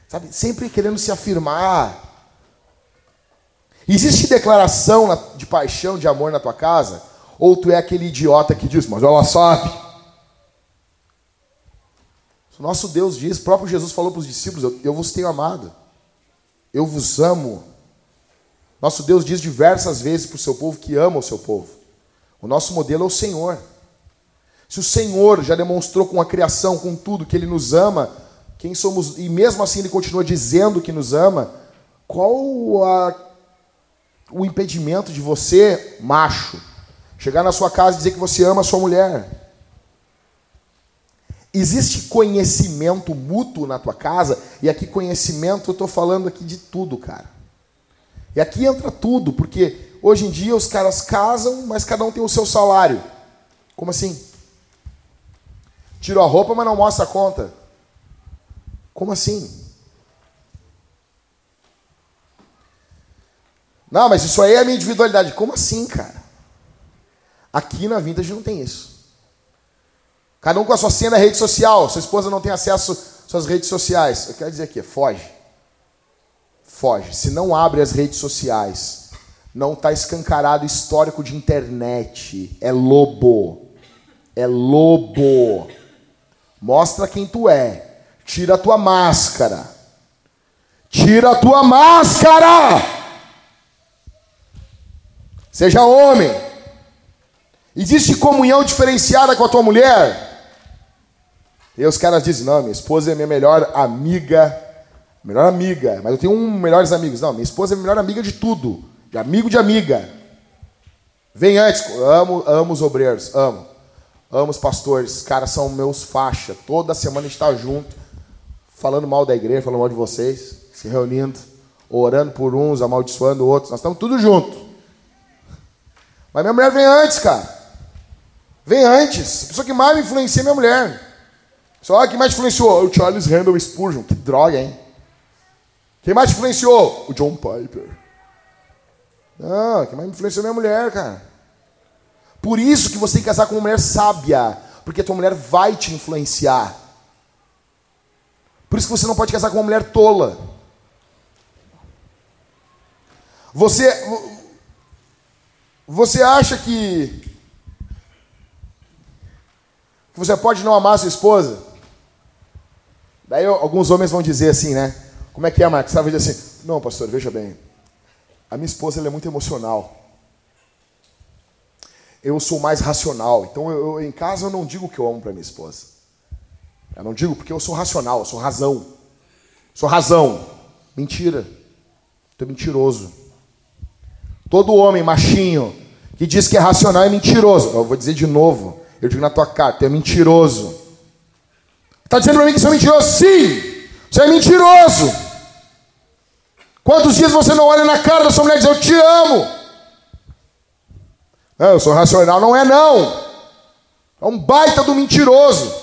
Sabe? Sempre querendo se afirmar. Existe declaração de paixão, de amor na tua casa? Ou tu é aquele idiota que diz, mas ela sabe. O nosso Deus diz, o próprio Jesus falou para os discípulos: eu, eu vos tenho amado, eu vos amo. Nosso Deus diz diversas vezes para o seu povo que ama o seu povo. O nosso modelo é o Senhor. Se o Senhor já demonstrou com a criação, com tudo, que Ele nos ama, quem somos, e mesmo assim Ele continua dizendo que nos ama, qual a, o impedimento de você, macho, chegar na sua casa e dizer que você ama a sua mulher? Existe conhecimento mútuo na tua casa, e aqui conhecimento eu estou falando aqui de tudo, cara. E aqui entra tudo, porque hoje em dia os caras casam, mas cada um tem o seu salário. Como assim? Tirou a roupa, mas não mostra a conta. Como assim? Não, mas isso aí é a minha individualidade. Como assim, cara? Aqui na Vintage não tem isso. Cada um com a sua senha da rede social. Sua esposa não tem acesso às suas redes sociais. Eu quero dizer aqui, foge. Foge. Se não abre as redes sociais, não está escancarado histórico de internet. É lobo. É lobo. Mostra quem tu é. Tira a tua máscara. Tira a tua máscara. Seja homem. Existe comunhão diferenciada com a tua mulher? E os caras dizem: não, minha esposa é minha melhor amiga. Melhor amiga, mas eu tenho um melhores amigos. Não, minha esposa é a melhor amiga de tudo. De amigo de amiga. Vem antes. Amo, amo os obreiros, amo. Amo os pastores. Os caras são meus faixa. Toda semana a gente está junto, falando mal da igreja, falando mal de vocês, se reunindo, orando por uns, amaldiçoando outros. Nós estamos tudo junto. Mas minha mulher vem antes, cara. Vem antes. A pessoa que mais me influencia é minha mulher. Só quem mais influenciou? O Charles Randall Spurgeon. Que droga, hein? Quem mais influenciou? O John Piper. Não, quem mais influenciou é minha mulher, cara. Por isso que você tem que casar com uma mulher sábia. Porque a tua mulher vai te influenciar. Por isso que você não pode casar com uma mulher tola. Você. Você acha que. Você pode não amar sua esposa? Daí alguns homens vão dizer assim, né? Como é que é, Marcos? Você vai dizer assim: Não, pastor, veja bem. A minha esposa ela é muito emocional. Eu sou mais racional. Então, eu, eu em casa eu não digo que eu amo para minha esposa. Eu não digo porque eu sou racional, eu sou razão. Sou razão. Mentira. Tu é mentiroso. Todo homem machinho que diz que é racional é mentiroso. Eu vou dizer de novo. Eu digo na tua cara, tu é mentiroso. Está dizendo para mim que você é mentiroso? Sim, você é mentiroso. Quantos dias você não olha na cara da sua mulher e diz, eu te amo? Não, eu sou racional. Não é não. É um baita do mentiroso.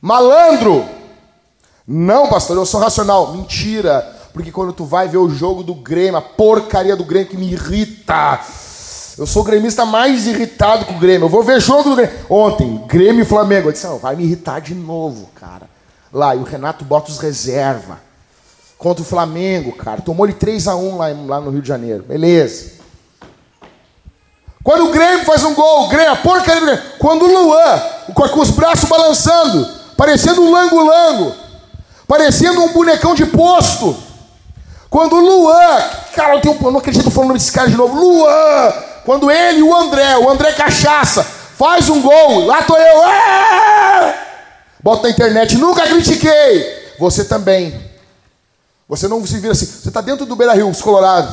Malandro. Não, pastor, eu sou racional. Mentira. Porque quando tu vai ver o jogo do Grêmio, a porcaria do Grêmio que me irrita eu sou o gremista mais irritado com o Grêmio. Eu vou ver jogo do Grêmio. Ontem, Grêmio e Flamengo. Eu disse, não, vai me irritar de novo, cara. Lá, e o Renato bota os reserva. Contra o Flamengo, cara. Tomou-lhe 3x1 lá, lá no Rio de Janeiro. Beleza. Quando o Grêmio faz um gol, o Grêmio, a porcaria do Grêmio. Quando o Luan, com os braços balançando, parecendo um lango-lango, parecendo um bonecão de posto. Quando o Luan, cara, eu, tenho, eu não acredito falando desse cara de novo. Luan, quando ele o André, o André Cachaça, faz um gol, lá tô eu, bota na internet, nunca critiquei. Você também. Você não se vira assim. Você está dentro do Beira Rio, Colorado.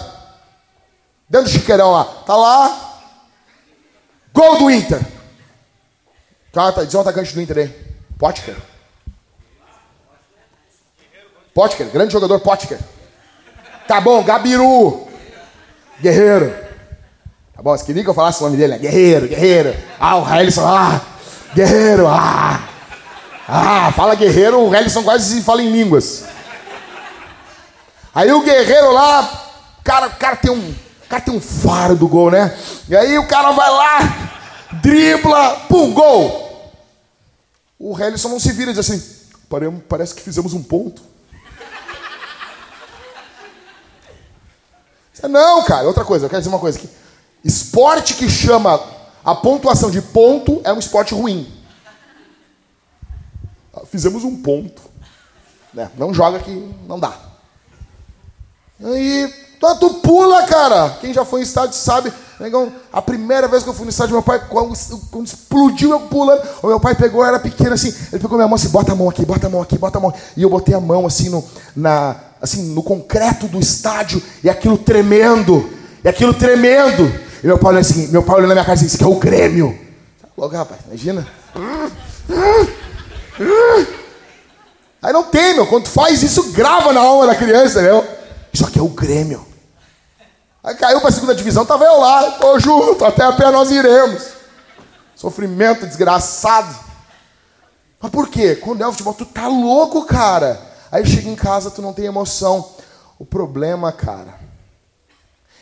Dentro do chiqueirão lá. Tá lá. Gol do Inter. Tá, diz um atacante do Inter aí. Potker. Potker, grande jogador Potker. Tá bom, Gabiru. Guerreiro. Tá bom, você queria que eu falasse o nome dele, né? Guerreiro, guerreiro. Ah, o Helison, ah, guerreiro, ah. Ah, fala guerreiro, o Helison quase fala em línguas. Aí o guerreiro lá, cara, o cara tem um, cara tem um faro do gol, né? E aí o cara vai lá, dribla, pum, gol. O Helison não se vira e diz assim: parece que fizemos um ponto. Não, cara, outra coisa, eu quero dizer uma coisa aqui. Esporte que chama a pontuação de ponto é um esporte ruim. Fizemos um ponto. Né? Não joga que não dá. Aí, tu pula, cara. Quem já foi em estádio sabe. A primeira vez que eu fui no estádio, meu pai, quando, explodiu eu pulando, meu pai pegou, era pequeno assim, ele pegou minha mão assim, bota a mão aqui, bota a mão aqui, bota a mão. E eu botei a mão assim no, na, assim, no concreto do estádio, e aquilo tremendo, e aquilo tremendo. E meu pai olhando assim, meu pai olhando na minha cara assim, isso aqui é o Grêmio. Tá louco, rapaz, imagina. Aí não tem, meu. Quando tu faz isso, grava na alma da criança, entendeu? Isso aqui é o Grêmio. Aí caiu pra segunda divisão, tava eu lá, tô junto, até a pé nós iremos. Sofrimento desgraçado. Mas por quê? Quando é o futebol, tu tá louco, cara. Aí chega em casa, tu não tem emoção. O problema, cara,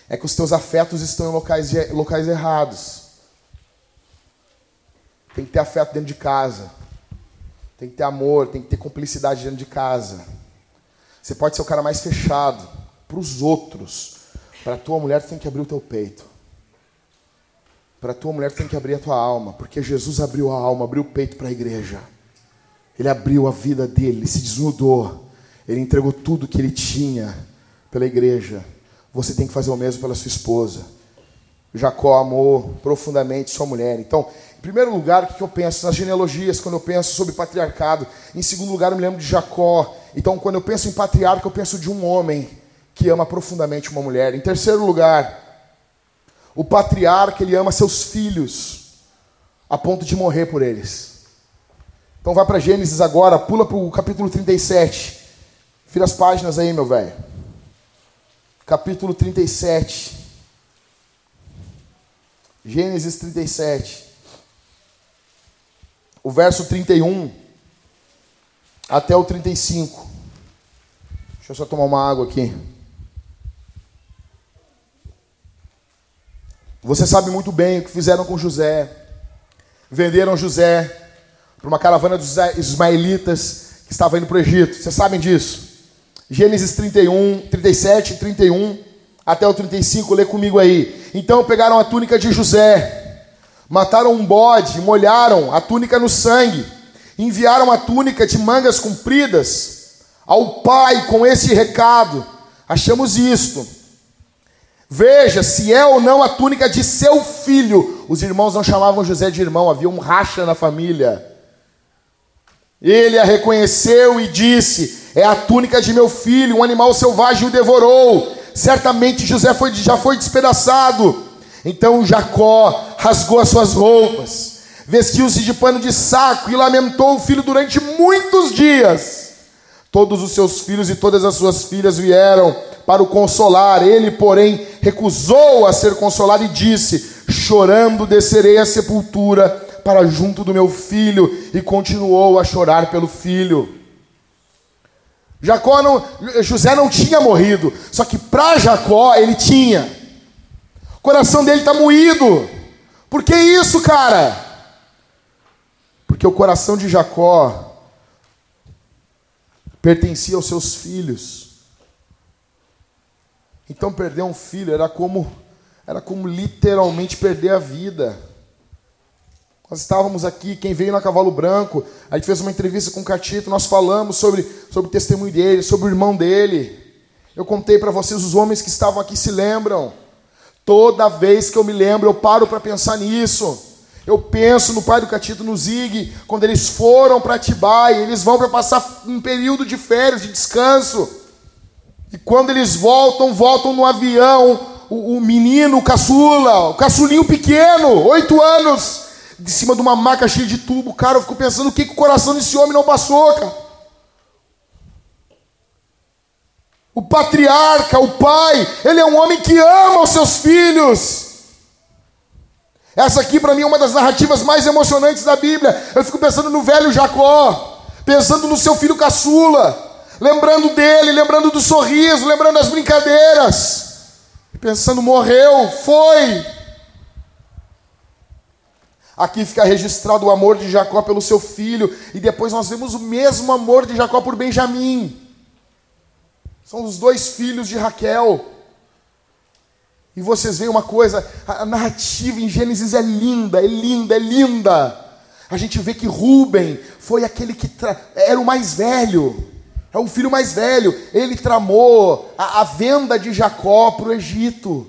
é que os teus afetos estão em locais, locais errados. Tem que ter afeto dentro de casa. Tem que ter amor, tem que ter cumplicidade dentro de casa. Você pode ser o cara mais fechado para os outros. Para tua mulher, tem que abrir o teu peito. Para tua mulher, tem que abrir a tua alma. Porque Jesus abriu a alma, abriu o peito para a igreja. Ele abriu a vida dele, ele se desnudou. Ele entregou tudo que ele tinha pela igreja. Você tem que fazer o mesmo pela sua esposa. Jacó amou profundamente sua mulher. Então, em primeiro lugar, o que eu penso? Nas genealogias, quando eu penso sobre patriarcado. Em segundo lugar, eu me lembro de Jacó. Então, quando eu penso em patriarca, eu penso de um homem que ama profundamente uma mulher. Em terceiro lugar, o patriarca, ele ama seus filhos, a ponto de morrer por eles. Então, vai para Gênesis agora, pula para o capítulo 37. Vira as páginas aí, meu velho. Capítulo 37. Gênesis 37 o verso 31 até o 35. Deixa eu só tomar uma água aqui. Você sabe muito bem o que fizeram com José. Venderam José para uma caravana dos ismaelitas que estava indo para o Egito. Vocês sabem disso? Gênesis 31, 37 e 31 até o 35, lê comigo aí. Então pegaram a túnica de José Mataram um bode, molharam a túnica no sangue, enviaram a túnica de mangas compridas ao pai com esse recado: achamos isto. Veja se é ou não a túnica de seu filho. Os irmãos não chamavam José de irmão, havia um racha na família. Ele a reconheceu e disse: É a túnica de meu filho, um animal selvagem o devorou. Certamente José foi, já foi despedaçado. Então Jacó rasgou as suas roupas, vestiu-se de pano de saco e lamentou o filho durante muitos dias. Todos os seus filhos e todas as suas filhas vieram para o consolar. Ele, porém, recusou a ser consolado e disse: Chorando descerei à sepultura para junto do meu filho. E continuou a chorar pelo filho. Jacó não, José não tinha morrido, só que para Jacó ele tinha. O coração dele está moído. Por que isso, cara? Porque o coração de Jacó pertencia aos seus filhos. Então perder um filho era como era como literalmente perder a vida. Nós estávamos aqui, quem veio na Cavalo Branco, a gente fez uma entrevista com o Catito, nós falamos sobre, sobre o testemunho dele, sobre o irmão dele. Eu contei para vocês, os homens que estavam aqui se lembram. Toda vez que eu me lembro, eu paro para pensar nisso. Eu penso no pai do Catito, no Zig, quando eles foram para Atibaia, eles vão para passar um período de férias, de descanso. E quando eles voltam, voltam no avião, o, o menino, o caçula, o caçulinho pequeno, oito anos, de cima de uma maca cheia de tubo. Cara, eu fico pensando o que, que o coração desse homem não passou, cara. O patriarca, o pai, ele é um homem que ama os seus filhos. Essa aqui para mim é uma das narrativas mais emocionantes da Bíblia. Eu fico pensando no velho Jacó, pensando no seu filho caçula, lembrando dele, lembrando do sorriso, lembrando das brincadeiras. Pensando, morreu, foi. Aqui fica registrado o amor de Jacó pelo seu filho, e depois nós vemos o mesmo amor de Jacó por Benjamim. São os dois filhos de Raquel. E vocês veem uma coisa, a narrativa em Gênesis é linda, é linda, é linda. A gente vê que Rubem foi aquele que era o mais velho, é o filho mais velho. Ele tramou a, a venda de Jacó para o Egito.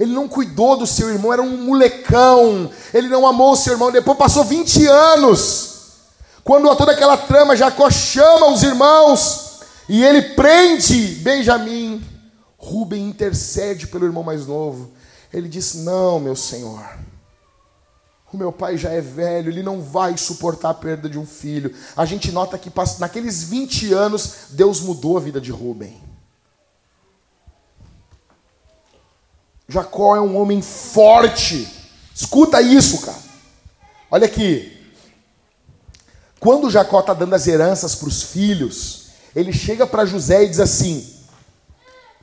Ele não cuidou do seu irmão, era um molecão. Ele não amou o seu irmão. Depois passou 20 anos. Quando toda aquela trama, Jacó chama os irmãos e ele prende Benjamim. Rubem intercede pelo irmão mais novo. Ele diz: Não, meu senhor. o meu pai já é velho, ele não vai suportar a perda de um filho. A gente nota que naqueles 20 anos, Deus mudou a vida de Rubem. Jacó é um homem forte. Escuta isso, cara. Olha aqui. Quando Jacó está dando as heranças para os filhos, ele chega para José e diz assim: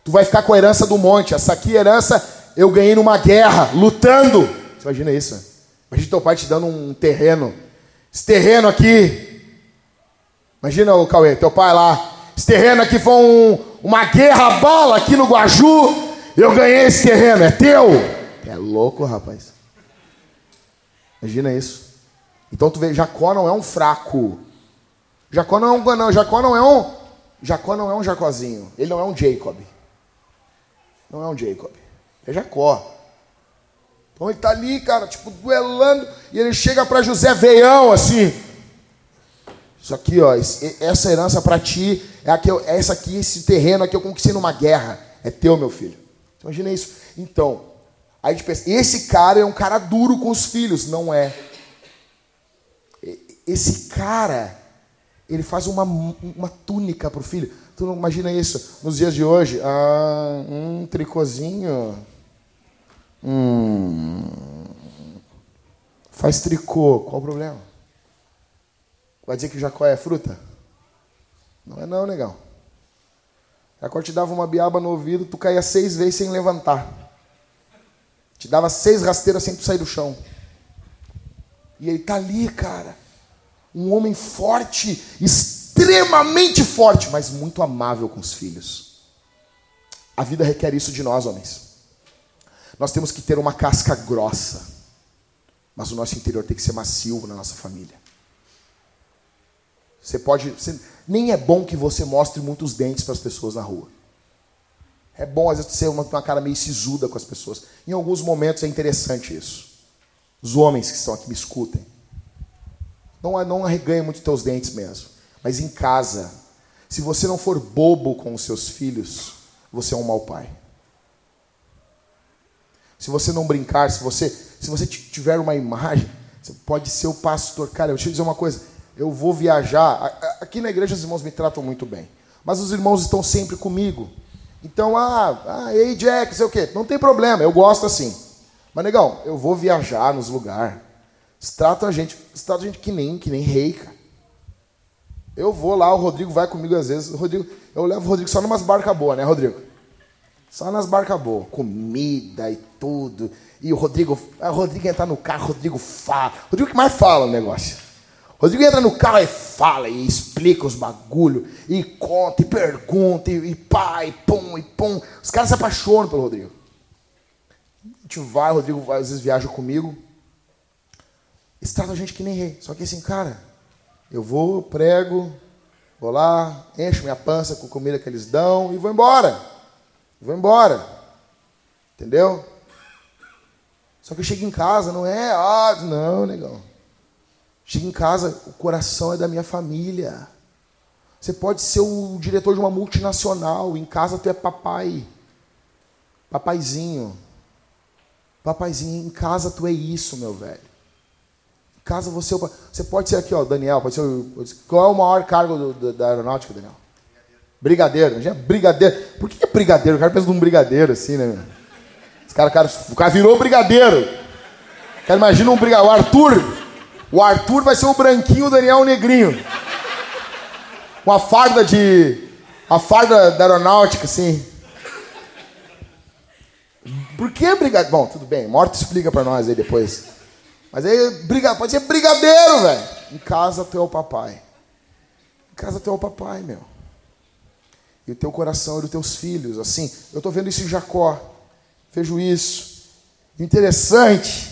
Tu vai ficar com a herança do monte. Essa aqui herança eu ganhei numa guerra, lutando. Você imagina isso? Imagina teu pai te dando um terreno. Esse terreno aqui. Imagina o Cauê, teu pai lá. Esse terreno aqui foi um, uma guerra bala aqui no Guaju. Eu ganhei esse terreno, é teu? É louco, rapaz. Imagina isso. Então tu vê, Jacó não é um fraco. Jacó não é um, não, Jacó não é um, Jacó não é um Jacozinho. Ele não é um Jacob. Não é um Jacob. É Jacó. Então ele está ali, cara, tipo, duelando, e ele chega para José veião, assim. Isso aqui, ó, essa herança para ti é, é essa aqui, esse terreno aqui eu conquistei numa guerra. É teu, meu filho. Imagina isso. Então, a gente pensa, esse cara é um cara duro com os filhos. Não é. Esse cara, ele faz uma, uma túnica para o filho. Tu não imagina isso nos dias de hoje? Ah, um tricôzinho. Hum, faz tricô, qual o problema? Vai dizer que Jacó é fruta? Não é não, negão. Jacó te dava uma biaba no ouvido, tu caía seis vezes sem levantar. Te dava seis rasteiras sem tu sair do chão. E ele tá ali, cara. Um homem forte, extremamente forte, mas muito amável com os filhos. A vida requer isso de nós, homens. Nós temos que ter uma casca grossa, mas o nosso interior tem que ser macio na nossa família. Você pode. Você, nem é bom que você mostre muitos dentes para as pessoas na rua. É bom, às vezes, ser uma, uma cara meio sisuda com as pessoas. Em alguns momentos é interessante isso. Os homens que estão aqui me escutem. Não, não arreganha muito teus dentes mesmo. Mas em casa, se você não for bobo com os seus filhos, você é um mau pai. Se você não brincar, se você, se você tiver uma imagem, você pode ser o pastor. Cara, deixa eu dizer uma coisa. Eu vou viajar. Aqui na igreja os irmãos me tratam muito bem. Mas os irmãos estão sempre comigo. Então, ah, ah ei Jack, sei o quê. Não tem problema, eu gosto assim. Mas, negão, eu vou viajar nos lugares. Trata a gente, trata a gente que nem, que nem rei, cara. Eu vou lá, o Rodrigo vai comigo às vezes. O Rodrigo, eu levo o Rodrigo só numas barcas boas, né, Rodrigo? Só nas barcas boas, comida e tudo. E o Rodrigo, o Rodrigo entra no carro, o Rodrigo fala. O Rodrigo que mais fala o negócio. O Rodrigo entra no carro e fala, e explica os bagulho, e conta, e pergunta, e, e pá, e pum, e pum. Os caras se apaixonam pelo Rodrigo. A gente vai, o Rodrigo às vezes viaja comigo. Eles a gente que nem rei. Só que assim, cara, eu vou, prego, vou lá, encho minha pança com a comida que eles dão e vou embora. Vou embora. Entendeu? Só que eu chego em casa, não é, ah, não, negão. Chego em casa, o coração é da minha família. Você pode ser o diretor de uma multinacional, em casa tu é papai. Papaizinho. Papaizinho, em casa tu é isso, meu velho. Em casa você, é você pode ser aqui, ó, Daniel, pode ser, qual é o maior cargo do, do, da aeronáutica, Daniel? Brigadeiro. Já brigadeiro. Por que é brigadeiro? O cara pensa num brigadeiro assim, né? Esse cara, cara, o cara virou brigadeiro. O cara imagina um brigadeiro. O Arthur. O Arthur vai ser o branquinho, o Daniel o negrinho. Com a farda de. A farda da aeronáutica, assim. Por que brigadeiro? Bom, tudo bem. Morto explica pra nós aí depois. Mas aí, briga... pode ser brigadeiro, velho. Em casa tu é o papai. Em casa tu é o papai, meu e o teu coração e os teus filhos. Assim, eu estou vendo isso em Jacó. Vejo isso. Interessante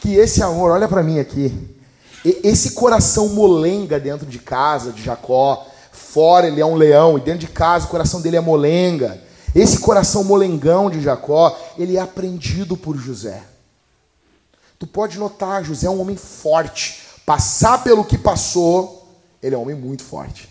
que esse amor, olha para mim aqui, esse coração molenga dentro de casa de Jacó, fora ele é um leão e dentro de casa o coração dele é molenga. Esse coração molengão de Jacó, ele é aprendido por José. Tu pode notar, José é um homem forte. Passar pelo que passou, ele é um homem muito forte.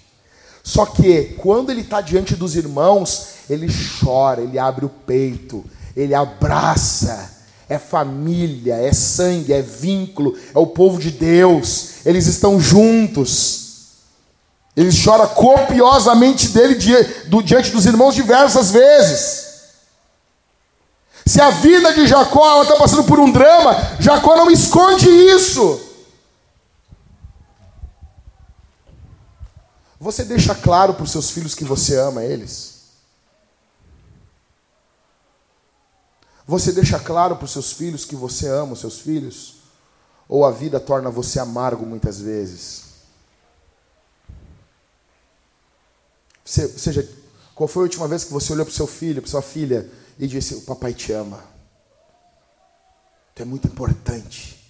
Só que quando ele está diante dos irmãos, ele chora, ele abre o peito, ele abraça. é família, é sangue, é vínculo, é o povo de Deus. Eles estão juntos. Ele chora copiosamente dele diante dos irmãos diversas vezes. Se a vida de Jacó está passando por um drama, Jacó não esconde isso. Você deixa claro para os seus filhos que você ama eles? Você deixa claro para os seus filhos que você ama os seus filhos? Ou a vida torna você amargo muitas vezes? Você, ou seja, qual foi a última vez que você olhou para o seu filho, para sua filha, e disse: O papai te ama. Tu é muito importante.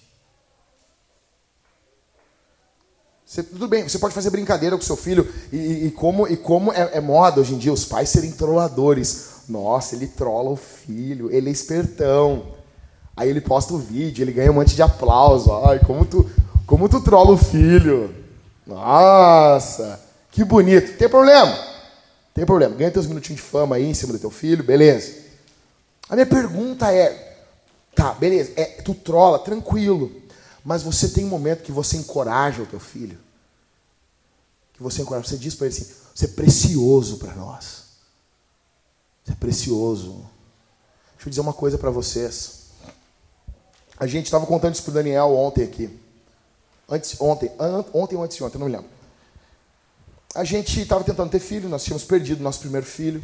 Você, tudo bem, você pode fazer brincadeira com seu filho, e, e como, e como é, é, moda hoje em dia os pais serem trolladores. Nossa, ele trola o filho, ele é espertão. Aí ele posta o vídeo, ele ganha um monte de aplauso. Ai, como tu, como tu trola o filho. Nossa, que bonito. Tem problema? Tem problema. Ganha teus minutinhos de fama aí em cima do teu filho, beleza. A minha pergunta é: tá, beleza, é, tu trola, tranquilo, mas você tem um momento que você encoraja o teu filho? Que você encoraja, você diz para ele assim: você é precioso para nós. Você é precioso. Deixa eu dizer uma coisa para vocês. A gente estava contando isso para Daniel ontem aqui. Antes, ontem, ontem ou antes de ontem, não me lembro. A gente estava tentando ter filho, nós tínhamos perdido nosso primeiro filho.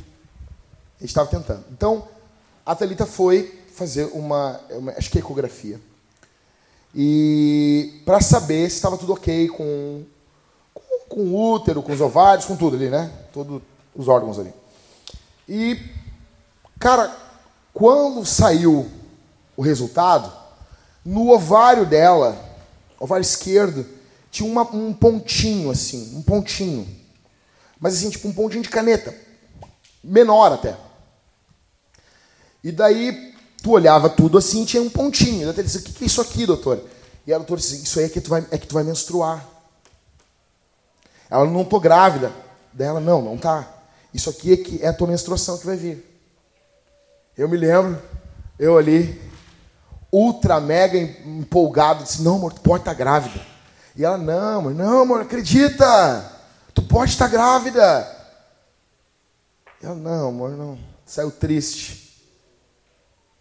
A gente estava tentando. Então, a Thalita foi fazer uma, uma acho que é ecografia. E para saber se estava tudo ok com, com, com, o útero, com os ovários, com tudo ali, né? Todos os órgãos ali. E, cara, quando saiu o resultado, no ovário dela, ovário esquerdo, tinha uma, um pontinho assim, um pontinho. Mas assim, tipo um pontinho de caneta. Menor até. E daí tu olhava tudo assim, tinha um pontinho. Ela disse: "O que é isso aqui, doutor?" E a doutora disse: "Isso aí é que tu vai é que tu vai menstruar." Ela não tô grávida. Dela não, não tá. Isso aqui é que é a tua menstruação que vai vir. Eu me lembro, eu ali ultra mega empolgado, disse: "Não, amor, tu pode estar tá grávida." E ela: "Não, amor, não, amor, acredita. Tu pode estar tá grávida." E ela: "Não, amor, não." Saiu triste.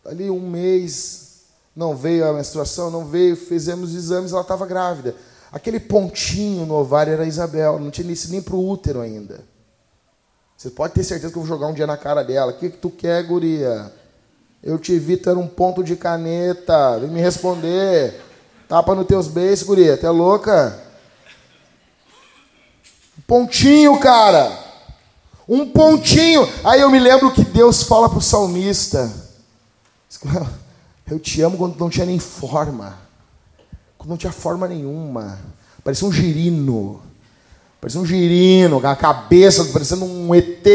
Ali um mês, não veio a menstruação, não veio, fizemos exames, ela estava grávida. Aquele pontinho no ovário era Isabel, não tinha nem, nem para o útero ainda. Você pode ter certeza que eu vou jogar um dia na cara dela. O que, que tu quer, guria? Eu te vi, tu era um ponto de caneta. Vem me responder. Tapa nos teus beijos, guria. Tu é louca? Pontinho, cara. Um pontinho. Aí eu me lembro que Deus fala para o salmista. Eu te amo quando não tinha nem forma. Quando não tinha forma nenhuma. Parecia um girino. Parecia um girino, a cabeça, parecendo um ET.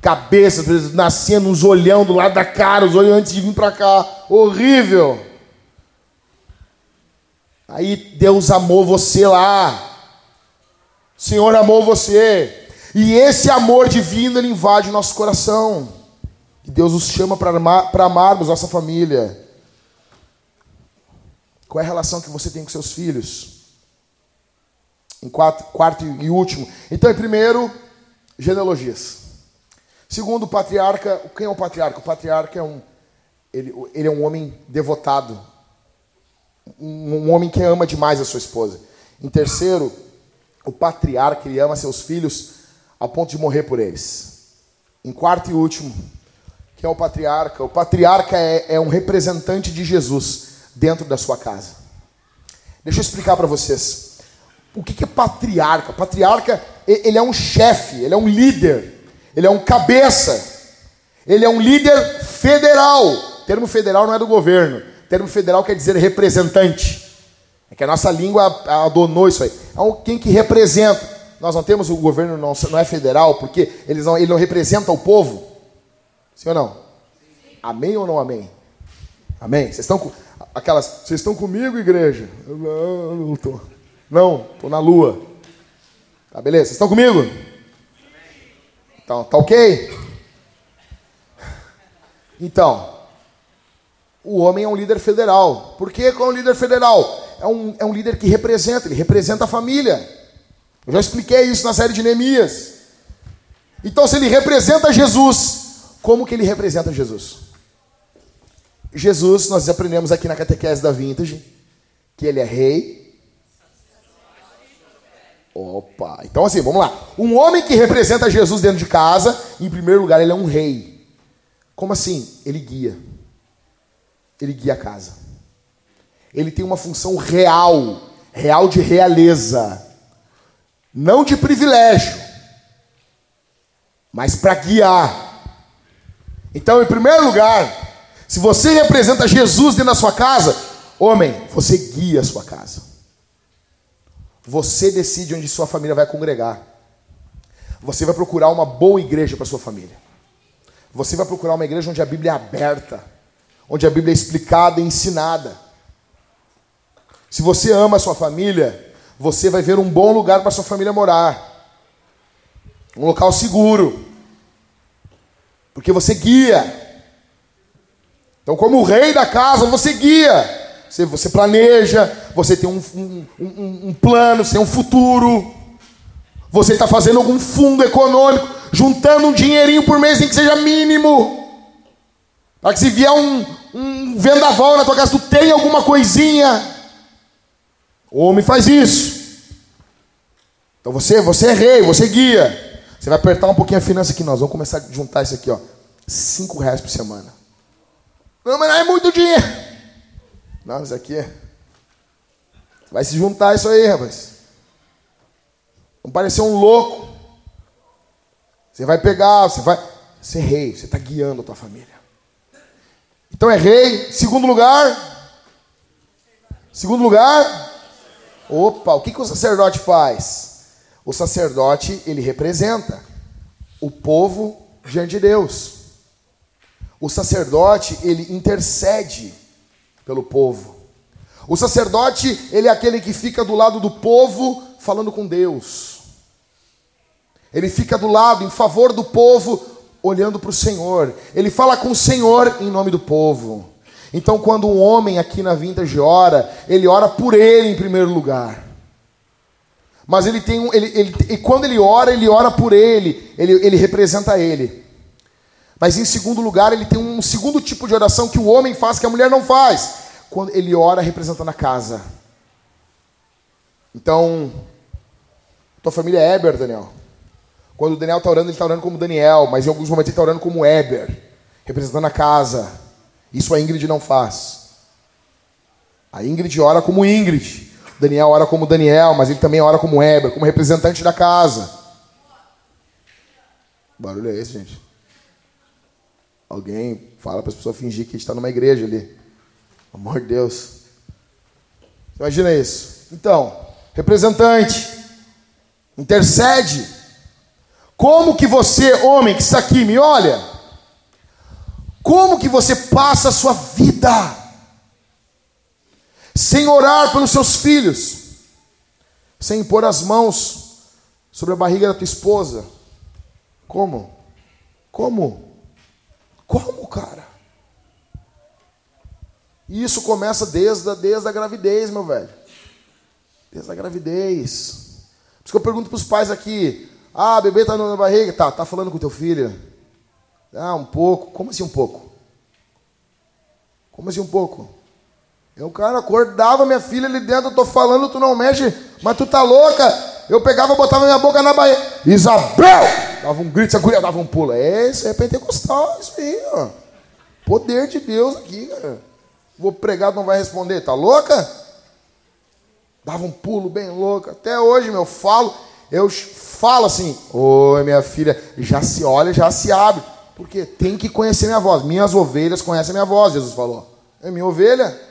Cabeça, nascendo uns olhão do lado da cara, os olhos antes de vir para cá. Horrível. Aí Deus amou você lá. O Senhor amou você. E esse amor divino, ele invade o nosso coração. E Deus nos chama para amar, amarmos nossa família. Qual é a relação que você tem com seus filhos? Em quarto, quarto e último. Então, em primeiro, genealogias. Segundo, patriarca. Quem é o patriarca? O patriarca é um, ele, ele é um homem devotado. Um, um homem que ama demais a sua esposa. Em terceiro, o patriarca, ele ama seus filhos ao ponto de morrer por eles. Em quarto e último, que é o patriarca. O patriarca é, é um representante de Jesus dentro da sua casa. Deixa eu explicar para vocês. O que é patriarca? Patriarca, ele é um chefe, ele é um líder, ele é um cabeça, ele é um líder federal. O termo federal não é do governo, o termo federal quer dizer representante. É que a nossa língua adonou isso aí. É quem que representa. Nós não temos o governo, não, não é federal, porque eles não, ele não representa o povo. Sim ou não? Amém ou não amém? Amém? Vocês estão com aquelas, vocês estão comigo, igreja? Não, não estou. Não, estou na lua. Tá beleza? Vocês estão comigo? Então, tá ok? Então, o homem é um líder federal. Por que é um líder federal? É um, é um líder que representa, ele representa a família. Eu já expliquei isso na série de Neemias. Então, se ele representa Jesus, como que ele representa Jesus? Jesus, nós aprendemos aqui na catequese da Vintage, que ele é rei. Opa, então assim, vamos lá. Um homem que representa Jesus dentro de casa, em primeiro lugar, ele é um rei. Como assim? Ele guia. Ele guia a casa. Ele tem uma função real, real de realeza, não de privilégio, mas para guiar. Então, em primeiro lugar, se você representa Jesus dentro da sua casa, homem, você guia a sua casa. Você decide onde sua família vai congregar. Você vai procurar uma boa igreja para sua família. Você vai procurar uma igreja onde a Bíblia é aberta, onde a Bíblia é explicada e ensinada. Se você ama a sua família, você vai ver um bom lugar para sua família morar. Um local seguro. Porque você guia. Então, como rei da casa, você guia. Você, você planeja, você tem um, um, um, um plano, você tem um futuro. Você está fazendo algum fundo econômico, juntando um dinheirinho por mês, nem que seja mínimo. Para que se vier um, um vendaval na tua casa, tu tem alguma coisinha. O homem faz isso. Então você, você é rei, você guia. Você vai apertar um pouquinho a finança aqui, nós vamos começar a juntar isso aqui, ó. Cinco reais por semana. Não, mas não é muito dinheiro. Não, isso aqui é. Vai se juntar isso aí, rapaz. Vamos parecer um louco. Você vai pegar, você vai. Ser é rei, você está guiando a tua família. Então é rei. Segundo lugar. Segundo lugar. Opa, o que, que o sacerdote faz? O sacerdote, ele representa o povo diante de Deus. O sacerdote, ele intercede pelo povo. O sacerdote, ele é aquele que fica do lado do povo falando com Deus. Ele fica do lado, em favor do povo, olhando para o Senhor. Ele fala com o Senhor em nome do povo. Então, quando um homem aqui na Vintage ora, ele ora por ele em primeiro lugar. Mas ele tem um. Ele, ele, e quando ele ora, ele ora por ele. Ele, ele representa ele. Mas em segundo lugar, ele tem um segundo tipo de oração que o homem faz que a mulher não faz. Quando ele ora representando a casa. Então, tua família é Eber, Daniel. Quando o Daniel está orando, ele está orando como Daniel, mas em alguns momentos ele está orando como Eber, representando a casa. Isso a Ingrid não faz. A Ingrid ora como Ingrid. Daniel ora como Daniel, mas ele também ora como Eber, como representante da casa. Que barulho é esse, gente? Alguém fala para as pessoas fingir que está numa igreja ali. Amor de Deus. Imagina isso. Então, representante, intercede. Como que você, homem que está aqui, me olha? Como que você passa a sua vida sem orar pelos seus filhos, sem pôr as mãos sobre a barriga da tua esposa? Como? Como? Como, cara? E isso começa desde a, desde a gravidez, meu velho. Desde a gravidez. Por isso que eu pergunto para os pais aqui: ah, bebê está na barriga? Tá, tá falando com teu filho? Ah, um pouco. Como assim um pouco? Como assim um pouco? Eu, cara, acordava minha filha ali dentro, eu tô falando, tu não mexe, mas tu tá louca. Eu pegava, botava minha boca na barriga. Isabel! Dava um grito, a guria dava um pulo. É, isso é pentecostal, isso aí, ó. Poder de Deus aqui, cara. Vou pregar, não vai responder. Tá louca? Dava um pulo bem louco. Até hoje, meu, falo, eu falo assim, oi, minha filha, já se olha, já se abre. Porque tem que conhecer minha voz. Minhas ovelhas conhecem minha voz, Jesus falou. É minha ovelha.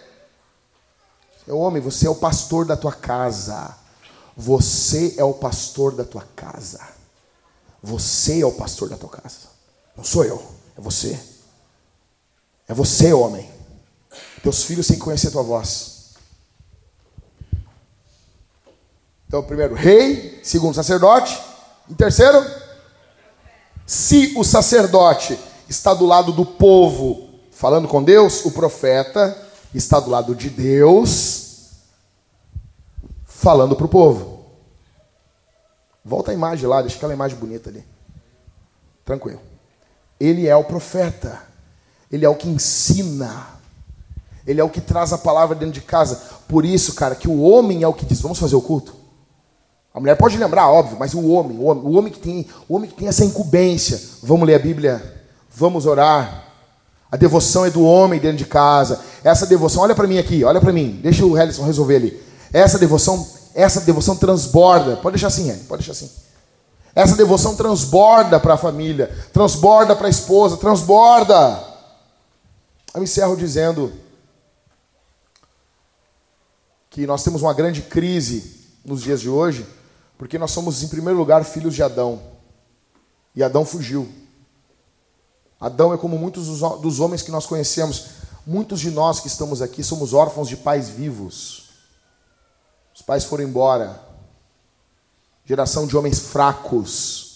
Seu homem, você é o pastor da tua casa. Você é o pastor da tua casa. Você é o pastor da tua casa. Não sou eu, é você. É você, homem. Teus filhos têm que conhecer a tua voz. Então, primeiro, rei. Segundo, sacerdote. E terceiro, se o sacerdote está do lado do povo, falando com Deus, o profeta está do lado de Deus, falando para o povo. Volta a imagem lá, deixa aquela imagem bonita ali. Tranquilo. Ele é o profeta. Ele é o que ensina. Ele é o que traz a palavra dentro de casa. Por isso, cara, que o homem é o que diz: vamos fazer o culto. A mulher pode lembrar, óbvio, mas o homem, o homem, o homem que tem, o homem que tem essa incumbência, vamos ler a Bíblia, vamos orar. A devoção é do homem dentro de casa. Essa devoção, olha para mim aqui, olha para mim. Deixa o Helison resolver ali. Essa devoção, essa devoção transborda. Pode deixar assim, Hélio, pode deixar assim. Essa devoção transborda para a família, transborda para a esposa, transborda. Eu encerro dizendo que nós temos uma grande crise nos dias de hoje, porque nós somos, em primeiro lugar, filhos de Adão. E Adão fugiu. Adão é como muitos dos homens que nós conhecemos. Muitos de nós que estamos aqui somos órfãos de pais vivos. Os pais foram embora. Geração de homens fracos.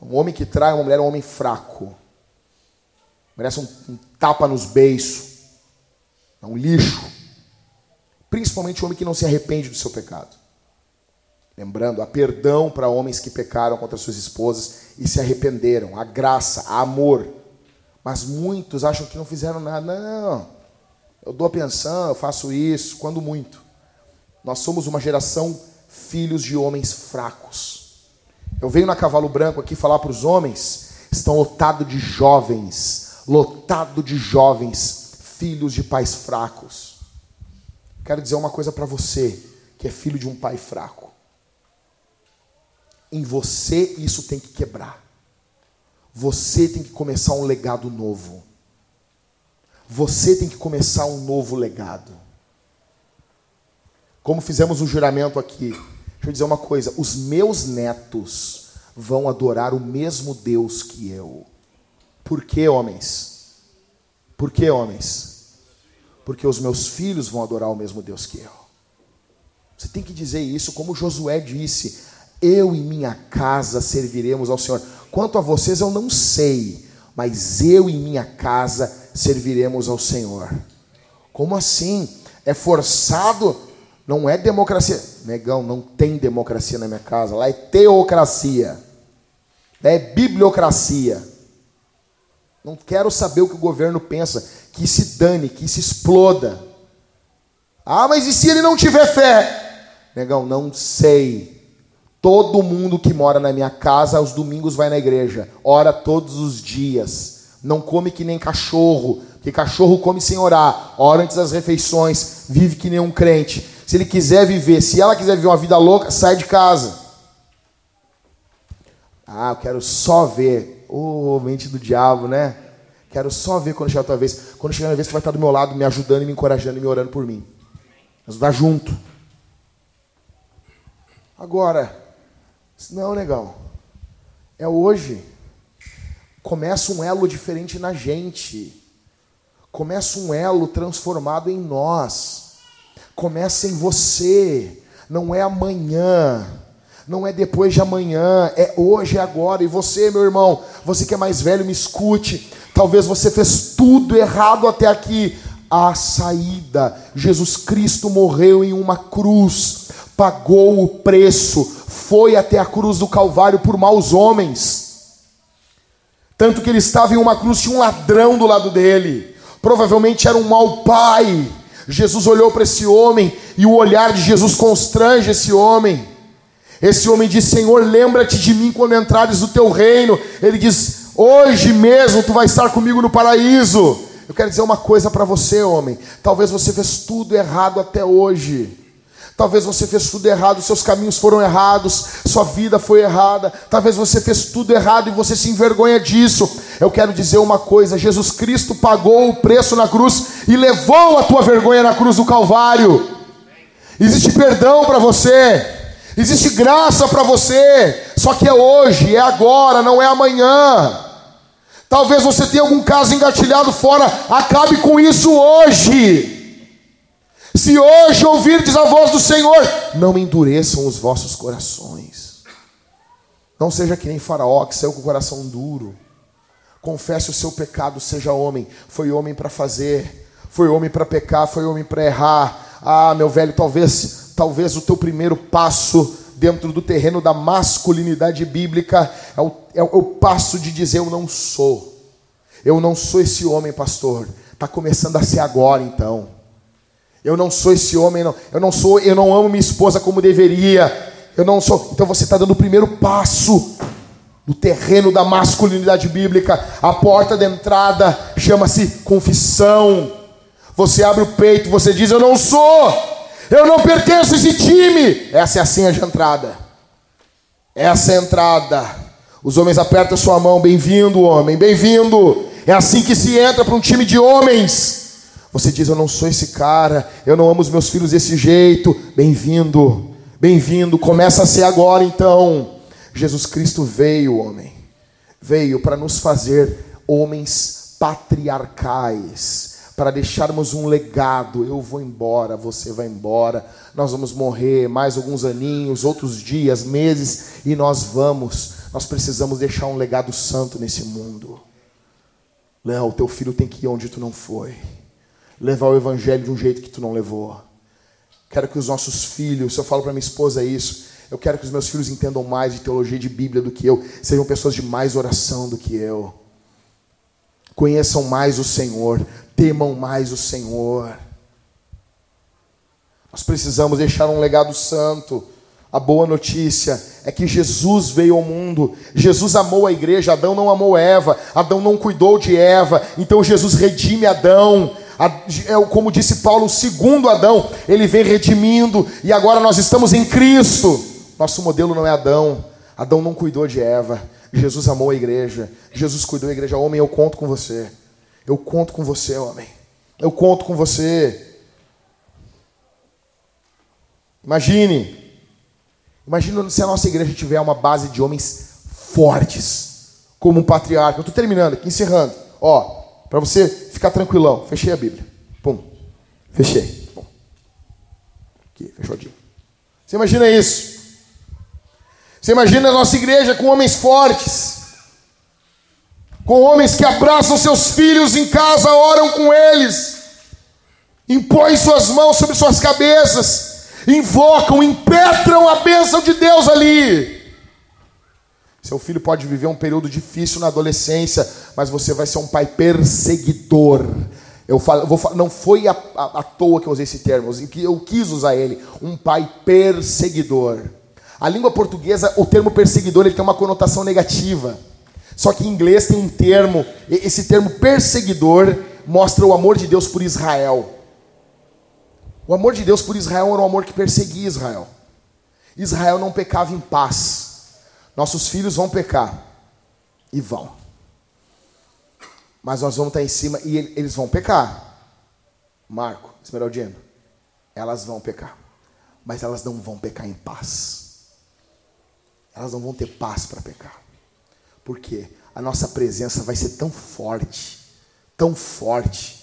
Um homem que trai uma mulher é um homem fraco. Merece um, um tapa nos beiços. É um lixo. Principalmente o homem que não se arrepende do seu pecado. Lembrando, há perdão para homens que pecaram contra suas esposas e se arrependeram. Há graça, há amor. Mas muitos acham que não fizeram nada. Não, eu dou a pensão, eu faço isso, quando muito. Nós somos uma geração filhos de homens fracos. Eu venho na Cavalo Branco aqui falar para os homens, estão lotados de jovens, lotado de jovens, filhos de pais fracos. Quero dizer uma coisa para você, que é filho de um pai fraco. Em você isso tem que quebrar. Você tem que começar um legado novo. Você tem que começar um novo legado. Como fizemos um juramento aqui. Deixa eu dizer uma coisa: os meus netos vão adorar o mesmo Deus que eu. Por que, homens? Por que, homens? Porque os meus filhos vão adorar o mesmo Deus que eu. Você tem que dizer isso, como Josué disse: eu e minha casa serviremos ao Senhor. Quanto a vocês, eu não sei, mas eu e minha casa serviremos ao Senhor. Como assim? É forçado? Não é democracia. Negão, não tem democracia na minha casa. Lá é teocracia. É bibliocracia. Não quero saber o que o governo pensa. Que se dane, que se exploda. Ah, mas e se ele não tiver fé? Negão, não sei. Todo mundo que mora na minha casa, aos domingos vai na igreja, ora todos os dias. Não come que nem cachorro, porque cachorro come sem orar, ora antes das refeições, vive que nem um crente. Se ele quiser viver, se ela quiser viver uma vida louca, sai de casa. Ah, eu quero só ver. Ô, oh, mente do diabo, né? Quero só ver quando chegar a tua vez. Quando chegar a vez, você vai estar do meu lado, me ajudando, me encorajando e me orando por mim. Nós vamos junto. Agora, não, negão. É hoje. Começa um elo diferente na gente. Começa um elo transformado em nós. Começa em você. Não é amanhã. Não é depois de amanhã. É hoje, é agora. E você, meu irmão, você que é mais velho, me escute. Talvez você fez tudo errado até aqui. A saída. Jesus Cristo morreu em uma cruz. Pagou o preço foi até a cruz do Calvário por maus homens. Tanto que ele estava em uma cruz, tinha um ladrão do lado dele. Provavelmente era um mau pai. Jesus olhou para esse homem e o olhar de Jesus constrange esse homem. Esse homem diz: Senhor, lembra-te de mim quando entrares no teu reino. Ele diz: Hoje mesmo tu vai estar comigo no paraíso. Eu quero dizer uma coisa para você, homem. Talvez você fez tudo errado até hoje. Talvez você fez tudo errado, seus caminhos foram errados, sua vida foi errada. Talvez você fez tudo errado e você se envergonha disso. Eu quero dizer uma coisa: Jesus Cristo pagou o preço na cruz e levou a tua vergonha na cruz do Calvário. Existe perdão para você, existe graça para você, só que é hoje, é agora, não é amanhã. Talvez você tenha algum caso engatilhado fora, acabe com isso hoje. Se hoje ouvirdes a voz do Senhor, não endureçam os vossos corações. Não seja que nem Faraó que saiu com o coração duro. Confesse o seu pecado, seja homem. Foi homem para fazer, foi homem para pecar, foi homem para errar. Ah, meu velho, talvez, talvez o teu primeiro passo dentro do terreno da masculinidade bíblica é o, é o passo de dizer eu não sou. Eu não sou esse homem, pastor. Está começando a ser agora, então. Eu não sou esse homem, não. Eu não sou, eu não amo minha esposa como deveria. Eu não sou. Então você está dando o primeiro passo no terreno da masculinidade bíblica. A porta de entrada chama-se confissão. Você abre o peito, você diz: Eu não sou. Eu não pertenço a esse time. Essa é a senha de entrada. Essa é a entrada. Os homens apertam sua mão. Bem-vindo, homem. Bem-vindo. É assim que se entra para um time de homens. Você diz: Eu não sou esse cara. Eu não amo os meus filhos desse jeito. Bem-vindo. Bem-vindo. Começa a ser agora então. Jesus Cristo veio, homem. Veio para nos fazer homens patriarcais para deixarmos um legado. Eu vou embora, você vai embora, nós vamos morrer mais alguns aninhos, outros dias, meses, e nós vamos. Nós precisamos deixar um legado santo nesse mundo. Léo, teu filho tem que ir onde tu não foi. Levar o evangelho de um jeito que tu não levou. Quero que os nossos filhos, se eu falo para minha esposa isso, eu quero que os meus filhos entendam mais de teologia de Bíblia do que eu, sejam pessoas de mais oração do que eu. Conheçam mais o Senhor, temam mais o Senhor. Nós precisamos deixar um legado santo. A boa notícia é que Jesus veio ao mundo. Jesus amou a igreja. Adão não amou Eva. Adão não cuidou de Eva. Então Jesus redime Adão. É como disse Paulo, o segundo Adão, ele vem redimindo. E agora nós estamos em Cristo. Nosso modelo não é Adão. Adão não cuidou de Eva. Jesus amou a igreja. Jesus cuidou da igreja. Homem, eu conto com você. Eu conto com você, homem. Eu conto com você. Imagine. Imagine se a nossa igreja tiver uma base de homens fortes, como um patriarca. Eu estou terminando aqui, encerrando. Ó, para você ficar tranquilão. Fechei a Bíblia. Pum. Fechei. Pum. Aqui, fechadinho. Você imagina isso? Você imagina a nossa igreja com homens fortes com homens que abraçam seus filhos em casa, oram com eles, impõem suas mãos sobre suas cabeças, invocam, impetram a bênção de Deus ali. Seu filho pode viver um período difícil na adolescência, mas você vai ser um pai perseguidor. Eu falo, vou, não foi à, à toa que eu usei esse termo, eu quis usar ele, um pai perseguidor. A língua portuguesa, o termo perseguidor, ele tem uma conotação negativa. Só que em inglês tem um termo, esse termo perseguidor mostra o amor de Deus por Israel. O amor de Deus por Israel era um amor que perseguia Israel. Israel não pecava em paz. Nossos filhos vão pecar. E vão. Mas nós vamos estar em cima e eles vão pecar. Marco, Esmeraldino, elas vão pecar. Mas elas não vão pecar em paz. Elas não vão ter paz para pecar. Porque a nossa presença vai ser tão forte, tão forte,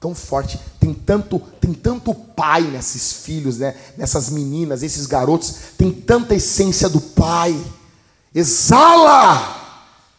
tão forte. Tem tanto, tem tanto pai nesses filhos, né? Nessas meninas, esses garotos, tem tanta essência do pai. Exala!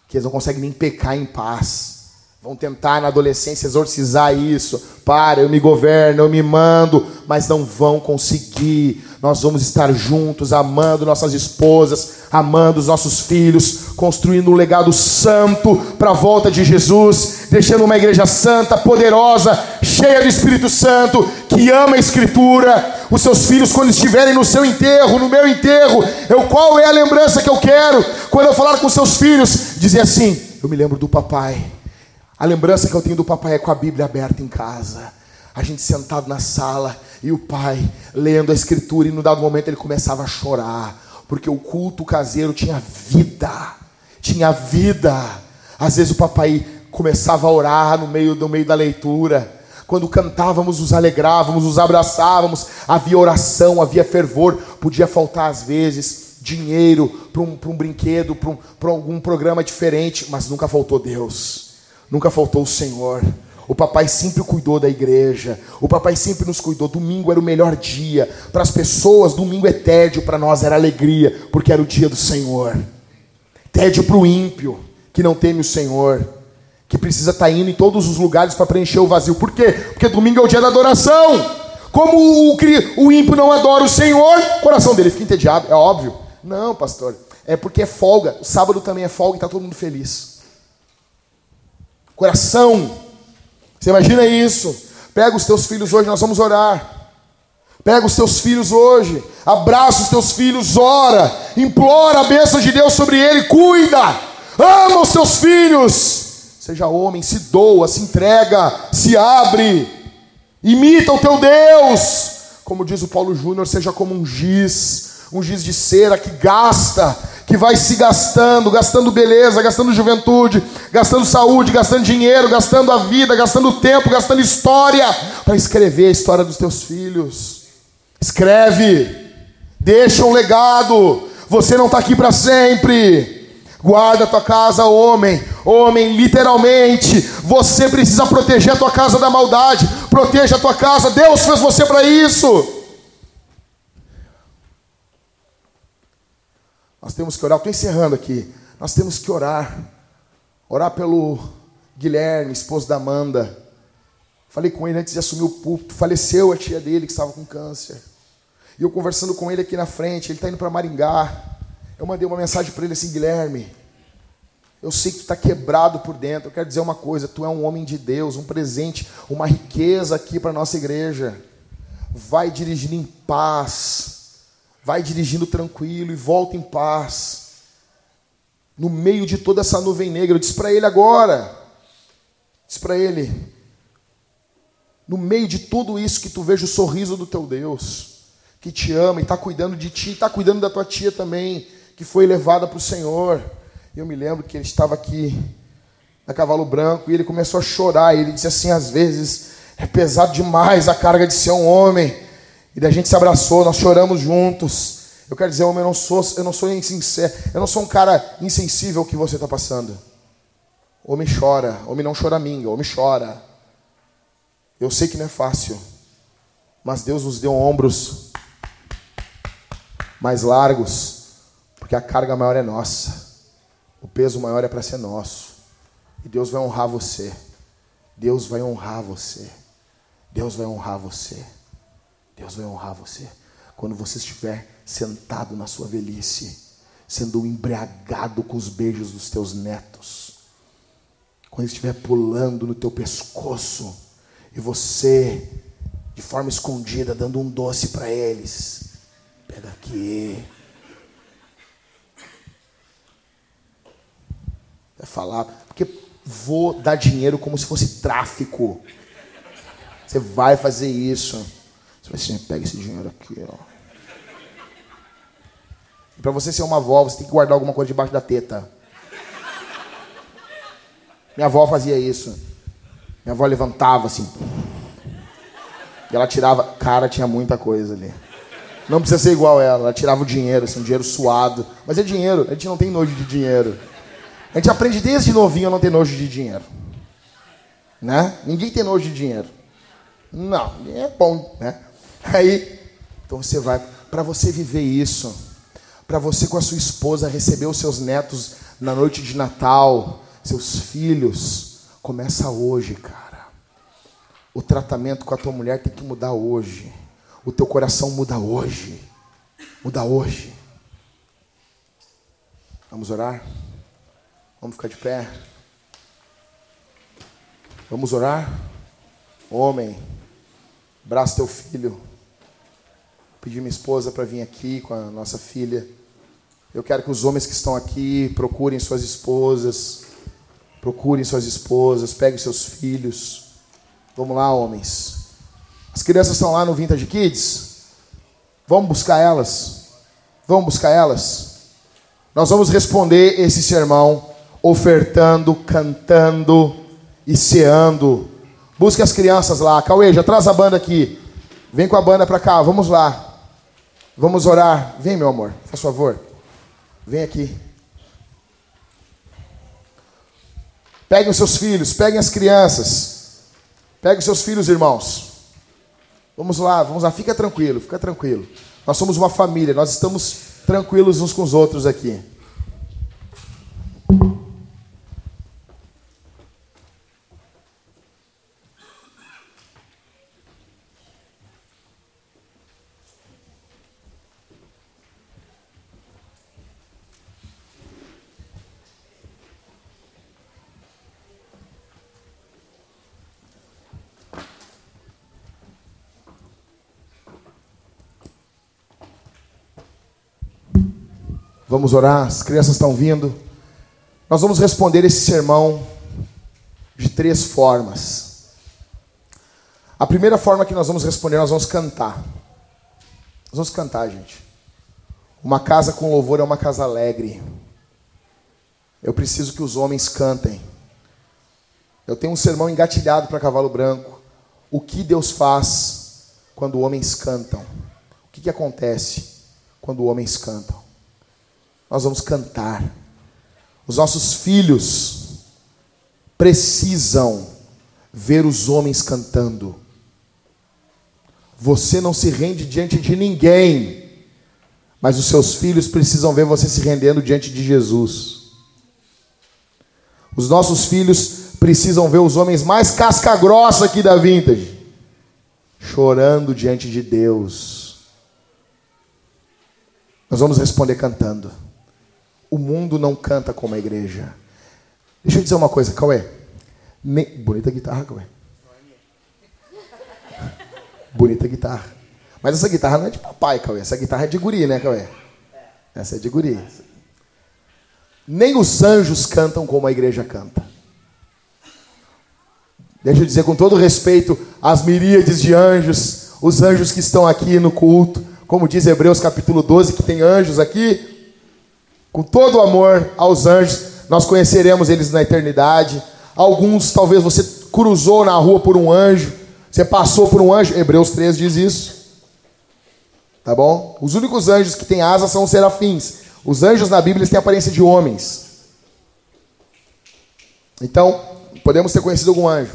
Que eles não conseguem nem pecar em paz. Vão tentar na adolescência exorcizar isso. Para, eu me governo, eu me mando, mas não vão conseguir. Nós vamos estar juntos, amando nossas esposas, amando os nossos filhos, construindo um legado santo para a volta de Jesus, deixando uma igreja santa, poderosa, cheia do Espírito Santo, que ama a Escritura. Os seus filhos, quando estiverem no seu enterro, no meu enterro, eu, qual é a lembrança que eu quero? Quando eu falar com seus filhos, dizer assim: Eu me lembro do papai a lembrança que eu tenho do papai é com a Bíblia aberta em casa. A gente sentado na sala e o pai lendo a escritura e no dado momento ele começava a chorar, porque o culto caseiro tinha vida. Tinha vida. Às vezes o papai começava a orar no meio no meio da leitura. Quando cantávamos, nos alegrávamos, nos abraçávamos, havia oração, havia fervor. Podia faltar às vezes dinheiro para um, um brinquedo, para um, algum programa diferente, mas nunca faltou Deus. Nunca faltou o Senhor. O papai sempre cuidou da igreja. O papai sempre nos cuidou. Domingo era o melhor dia. Para as pessoas, domingo é tédio. Para nós era alegria, porque era o dia do Senhor. Tédio para o ímpio. que não teme o Senhor, que precisa estar tá indo em todos os lugares para preencher o vazio. Por quê? Porque domingo é o dia da adoração. Como o, o ímpio não adora o Senhor, o coração dele fica entediado, é óbvio. Não, pastor, é porque é folga. O sábado também é folga e está todo mundo feliz. Coração. Você imagina isso? Pega os teus filhos hoje, nós vamos orar. Pega os teus filhos hoje, abraça os teus filhos, ora, implora a bênção de Deus sobre ele, cuida, ama os teus filhos. Seja homem, se doa, se entrega, se abre, imita o teu Deus. Como diz o Paulo Júnior, seja como um giz, um giz de cera que gasta, que vai se gastando, gastando beleza, gastando juventude, gastando saúde, gastando dinheiro, gastando a vida, gastando tempo, gastando história, para escrever a história dos teus filhos. Escreve, deixa um legado. Você não está aqui para sempre. Guarda a tua casa, homem. Homem, literalmente. Você precisa proteger a tua casa da maldade. Proteja a tua casa. Deus fez você para isso. Nós temos que orar. Estou encerrando aqui. Nós temos que orar. Orar pelo Guilherme, esposo da Amanda. Falei com ele antes de assumir o púlpito. Faleceu a tia dele que estava com câncer. E eu conversando com ele aqui na frente, ele está indo para Maringá. Eu mandei uma mensagem para ele assim, Guilherme. Eu sei que tu está quebrado por dentro. Eu quero dizer uma coisa: tu é um homem de Deus, um presente, uma riqueza aqui para nossa igreja. Vai dirigindo em paz, vai dirigindo tranquilo e volta em paz. No meio de toda essa nuvem negra, eu disse para ele agora: disse para ele, no meio de tudo isso que tu veja o sorriso do teu Deus que te ama e está cuidando de ti, está cuidando da tua tia também, que foi levada para o Senhor. Eu me lembro que ele estava aqui na Cavalo Branco e ele começou a chorar. Ele disse assim: às vezes é pesado demais a carga de ser um homem. E da gente se abraçou, nós choramos juntos. Eu quero dizer, homem, eu não sou, eu não sou insincero, eu não sou um cara insensível ao que você está passando. Homem chora, homem não chora minga, homem chora. Eu sei que não é fácil, mas Deus nos deu ombros mais largos, porque a carga maior é nossa. O peso maior é para ser nosso. E Deus vai honrar você. Deus vai honrar você. Deus vai honrar você. Deus vai honrar você. Quando você estiver sentado na sua velhice, sendo embriagado com os beijos dos teus netos, quando estiver pulando no teu pescoço e você, de forma escondida, dando um doce para eles, Pega aqui. Vai falar, porque vou dar dinheiro como se fosse tráfico. Você vai fazer isso. Assim, pega esse dinheiro aqui, ó. E para você ser uma avó, você tem que guardar alguma coisa debaixo da teta. Minha avó fazia isso. Minha avó levantava assim. E ela tirava. Cara, tinha muita coisa ali. Não precisa ser igual ela. Ela tirava o dinheiro, assim, um dinheiro suado. Mas é dinheiro. A gente não tem nojo de dinheiro. A gente aprende desde novinho a não ter nojo de dinheiro. Né? Ninguém tem nojo de dinheiro. Não, é bom, né? Aí, então você vai para você viver isso, para você com a sua esposa receber os seus netos na noite de Natal, seus filhos, começa hoje, cara. O tratamento com a tua mulher tem que mudar hoje. O teu coração muda hoje. Muda hoje. Vamos orar? Vamos ficar de pé? Vamos orar? Homem, abraça teu filho. Pedi minha esposa para vir aqui com a nossa filha. Eu quero que os homens que estão aqui procurem suas esposas. Procurem suas esposas, peguem seus filhos. Vamos lá, homens. As crianças estão lá no Vintage Kids. Vamos buscar elas. Vamos buscar elas. Nós vamos responder esse sermão ofertando, cantando e ceando. Busque as crianças lá. Cauê, já traz a banda aqui. Vem com a banda para cá. Vamos lá. Vamos orar. Vem, meu amor, faz favor. Vem aqui. Peguem os seus filhos, peguem as crianças. Peguem os seus filhos, irmãos. Vamos lá, vamos lá, fica tranquilo, fica tranquilo. Nós somos uma família, nós estamos tranquilos uns com os outros aqui. Vamos orar, as crianças estão vindo. Nós vamos responder esse sermão de três formas. A primeira forma que nós vamos responder, nós vamos cantar. Nós vamos cantar, gente. Uma casa com louvor é uma casa alegre. Eu preciso que os homens cantem. Eu tenho um sermão engatilhado para cavalo branco. O que Deus faz quando homens cantam? O que, que acontece quando homens cantam? Nós vamos cantar. Os nossos filhos precisam ver os homens cantando. Você não se rende diante de ninguém, mas os seus filhos precisam ver você se rendendo diante de Jesus. Os nossos filhos precisam ver os homens mais casca-grossa aqui da vintage chorando diante de Deus. Nós vamos responder cantando. O mundo não canta como a igreja. Deixa eu dizer uma coisa, Cauê. Ne... Bonita guitarra, Cauê. Bonita guitarra. Mas essa guitarra não é de papai, Cauê. Essa guitarra é de guri, né, Cauê? Essa é de guri. Nem os anjos cantam como a igreja canta. Deixa eu dizer com todo respeito às miríades de anjos, os anjos que estão aqui no culto, como diz Hebreus capítulo 12, que tem anjos aqui, com todo o amor aos anjos, nós conheceremos eles na eternidade. Alguns, talvez você cruzou na rua por um anjo, você passou por um anjo. Hebreus 3 diz isso. Tá bom? Os únicos anjos que têm asas são os serafins. Os anjos na Bíblia têm aparência de homens. Então, podemos ter conhecido algum anjo.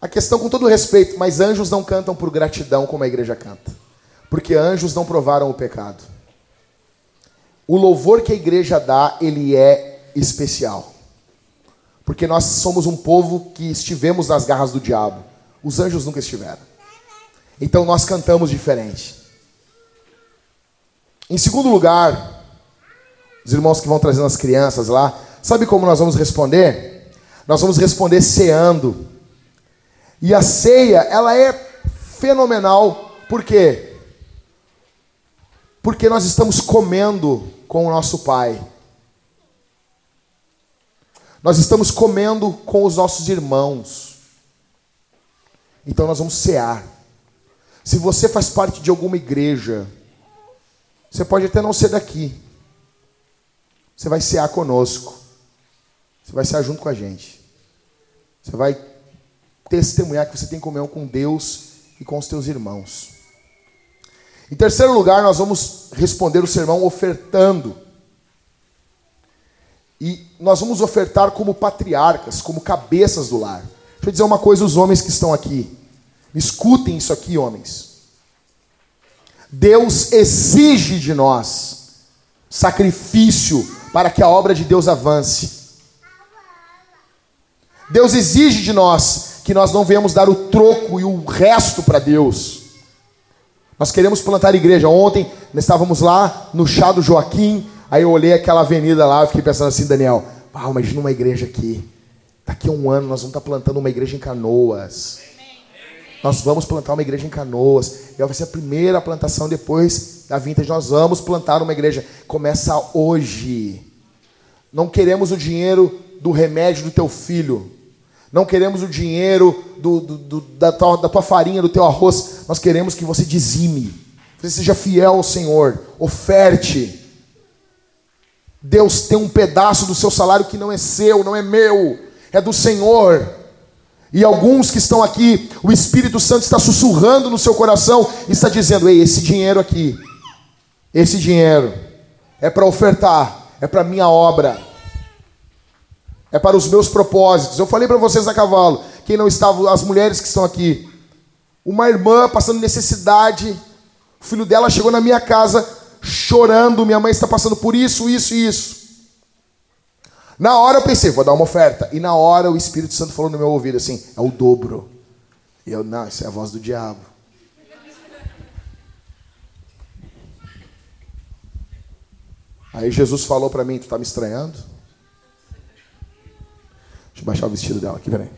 A questão, com todo respeito, mas anjos não cantam por gratidão como a igreja canta. Porque anjos não provaram o pecado o louvor que a igreja dá, ele é especial. Porque nós somos um povo que estivemos nas garras do diabo. Os anjos nunca estiveram. Então nós cantamos diferente. Em segundo lugar, os irmãos que vão trazendo as crianças lá, sabe como nós vamos responder? Nós vamos responder ceando. E a ceia, ela é fenomenal. Por quê? Porque nós estamos comendo com o nosso Pai. Nós estamos comendo com os nossos irmãos. Então nós vamos cear. Se você faz parte de alguma igreja, você pode até não ser daqui. Você vai cear conosco. Você vai cear junto com a gente. Você vai testemunhar que você tem comunhão com Deus e com os teus irmãos. Em terceiro lugar, nós vamos responder o sermão ofertando. E nós vamos ofertar como patriarcas, como cabeças do lar. Deixa eu dizer uma coisa, os homens que estão aqui. Escutem isso aqui, homens. Deus exige de nós sacrifício para que a obra de Deus avance. Deus exige de nós que nós não venhamos dar o troco e o resto para Deus. Nós queremos plantar igreja. Ontem nós estávamos lá no chá do Joaquim, aí eu olhei aquela avenida lá e fiquei pensando assim, Daniel, ah, imagina uma igreja aqui. Daqui a um ano nós vamos estar plantando uma igreja em Canoas. Nós vamos plantar uma igreja em Canoas. E vai ser a primeira plantação depois da vintage. Nós vamos plantar uma igreja. Começa hoje. Não queremos o dinheiro do remédio do teu filho. Não queremos o dinheiro do, do, do, da, tua, da tua farinha, do teu arroz. Nós queremos que você dizime. Você seja fiel ao Senhor. Oferte. Deus tem um pedaço do seu salário que não é seu, não é meu, é do Senhor. E alguns que estão aqui, o Espírito Santo está sussurrando no seu coração e está dizendo: Ei, esse dinheiro aqui, esse dinheiro é para ofertar, é para minha obra é para os meus propósitos. Eu falei para vocês a cavalo, quem não estava, as mulheres que estão aqui. Uma irmã passando necessidade, o filho dela chegou na minha casa chorando, minha mãe está passando por isso, isso e isso. Na hora eu pensei, vou dar uma oferta. E na hora o Espírito Santo falou no meu ouvido assim: é o dobro. E eu, não, isso é a voz do diabo. Aí Jesus falou para mim: Tu está me estranhando? Deixa eu baixar o vestido dela aqui, peraí.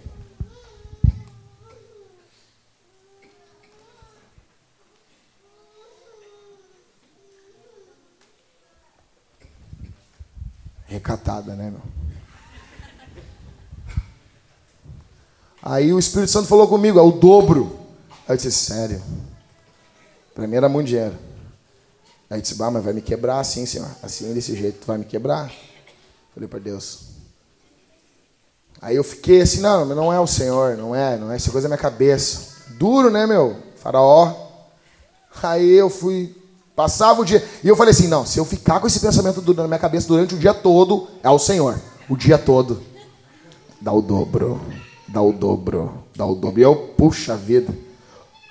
Recatada, né, meu? Aí o Espírito Santo falou comigo, é o dobro. Aí eu disse, sério? Pra mim era muito dinheiro. Aí eu disse, bah, mas vai me quebrar assim, senhor. Assim, desse jeito, tu vai me quebrar? Falei para Deus. Aí eu fiquei assim, não, não é o Senhor, não é, não é, essa coisa é minha cabeça. Duro, né, meu? Faraó. Aí eu fui, passava o dia, e eu falei assim, não, se eu ficar com esse pensamento na minha cabeça durante o dia todo, é o Senhor. O dia todo. Dá o dobro dá o dobro, dá o dobro. E eu, puxa vida.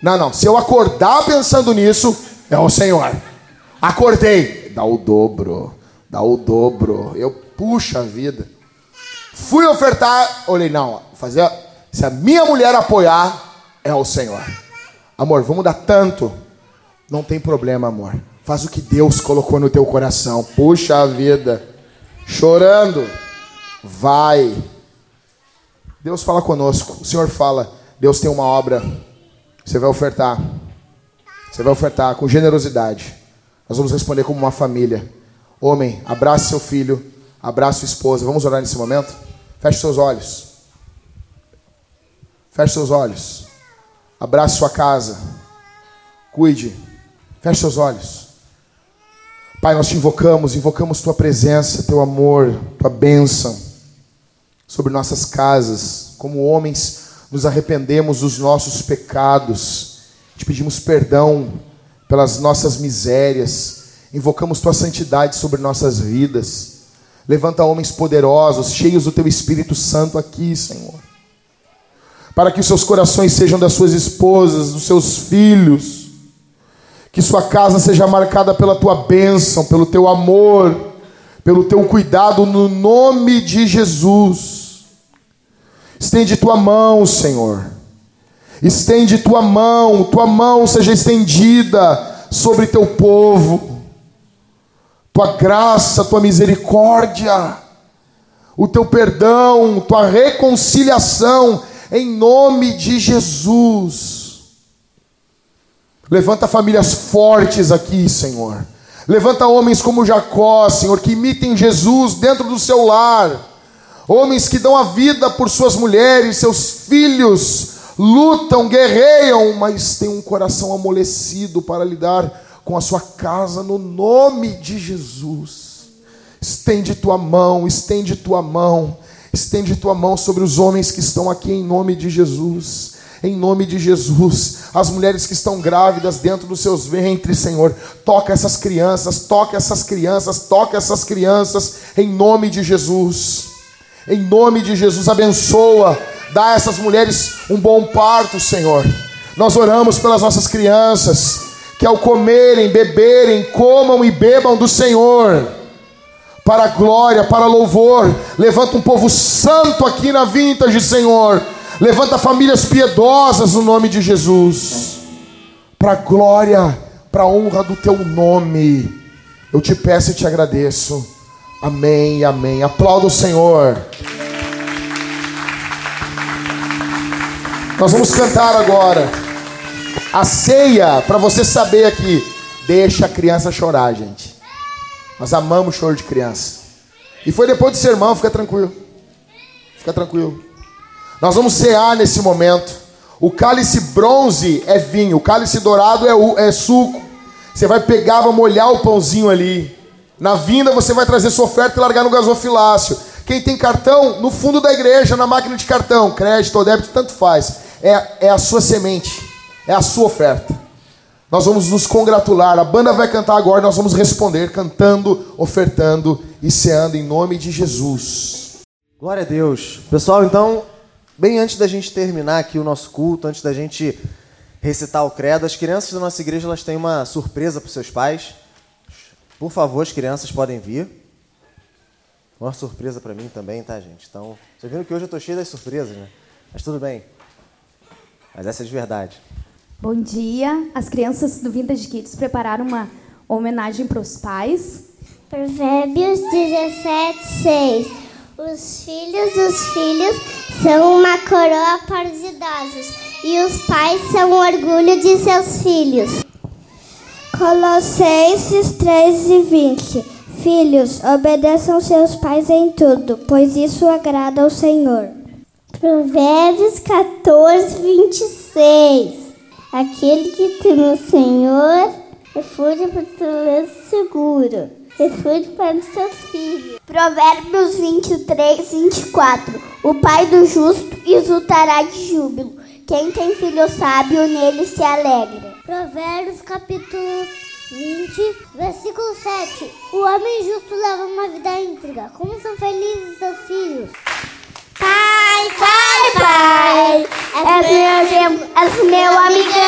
Não, não, se eu acordar pensando nisso, é o Senhor. Acordei, dá o dobro, dá o dobro. Eu, puxa vida. Fui ofertar, olhei, não, fazer, se a minha mulher apoiar, é o Senhor. Amor, vamos dar tanto. Não tem problema, amor. Faz o que Deus colocou no teu coração. Puxa a vida. Chorando. Vai. Deus fala conosco. O Senhor fala. Deus tem uma obra. Você vai ofertar. Você vai ofertar com generosidade. Nós vamos responder como uma família. Homem, abrace seu filho. Abrace sua esposa. Vamos orar nesse momento? Feche seus olhos. Feche seus olhos. Abrace sua casa. Cuide. Feche seus olhos. Pai, nós te invocamos, invocamos tua presença, teu amor, tua bênção sobre nossas casas. Como homens, nos arrependemos dos nossos pecados, te pedimos perdão pelas nossas misérias, invocamos tua santidade sobre nossas vidas. Levanta homens poderosos, cheios do teu Espírito Santo aqui, Senhor. Para que os seus corações sejam das suas esposas, dos seus filhos. Que sua casa seja marcada pela tua bênção, pelo teu amor, pelo teu cuidado, no nome de Jesus. Estende tua mão, Senhor. Estende tua mão, tua mão seja estendida sobre teu povo. Tua graça, tua misericórdia, o teu perdão, tua reconciliação, em nome de Jesus. Levanta famílias fortes aqui, Senhor. Levanta homens como Jacó, Senhor, que imitem Jesus dentro do seu lar homens que dão a vida por suas mulheres, seus filhos, lutam, guerreiam, mas têm um coração amolecido para lidar com a sua casa, no nome de Jesus. Estende tua mão, estende tua mão, estende tua mão sobre os homens que estão aqui em nome de Jesus em nome de Jesus. As mulheres que estão grávidas dentro dos seus ventres, Senhor, toca essas crianças, toca essas crianças, toca essas crianças, em nome de Jesus. Em nome de Jesus, abençoa. Dá a essas mulheres um bom parto, Senhor. Nós oramos pelas nossas crianças, que ao comerem, beberem, comam e bebam do Senhor, para glória, para louvor. Levanta um povo santo aqui na vintage, Senhor. Levanta famílias piedosas no nome de Jesus, para glória, para honra do teu nome. Eu te peço e te agradeço. Amém, amém. Aplauda o Senhor. Nós vamos cantar agora. A ceia, para você saber aqui, deixa a criança chorar, gente. Nós amamos choro de criança. E foi depois do sermão, fica tranquilo. Fica tranquilo. Nós vamos cear nesse momento. O cálice bronze é vinho, o cálice dourado é, é suco. Você vai pegar, vai molhar o pãozinho ali. Na vinda você vai trazer sua oferta e largar no gasofilácio. Quem tem cartão, no fundo da igreja, na máquina de cartão, crédito ou débito, tanto faz. É, é a sua semente, é a sua oferta. Nós vamos nos congratular. A banda vai cantar agora, nós vamos responder cantando, ofertando e ceando em nome de Jesus. Glória a Deus. Pessoal, então, bem antes da gente terminar aqui o nosso culto, antes da gente recitar o credo, as crianças da nossa igreja elas têm uma surpresa para os seus pais. Por favor, as crianças podem vir. Uma surpresa para mim também, tá, gente? Então, vocês viram que hoje eu estou cheio das surpresas, né? Mas tudo bem. Mas essa é de verdade. Bom dia. As crianças do Vintage Kids prepararam uma homenagem para os pais. Provérbios 17, 6. Os filhos dos filhos são uma coroa para os idosos, e os pais são o orgulho de seus filhos. Colossenses 3 e 20. Filhos, obedeçam seus pais em tudo, pois isso agrada ao Senhor. Provérbios 14, 26. Aquele que teme o Senhor, refúgio para o seu seguro, refúgio para os seus filhos. Provérbios 23, 24. O pai do justo exultará de júbilo. Quem tem filho sábio, nele se alegra. Provérbios capítulo 20, versículo 7. O homem justo leva uma vida íntegra. Como são felizes seus filhos? Pai, pai, pai, és meu és meu amigão.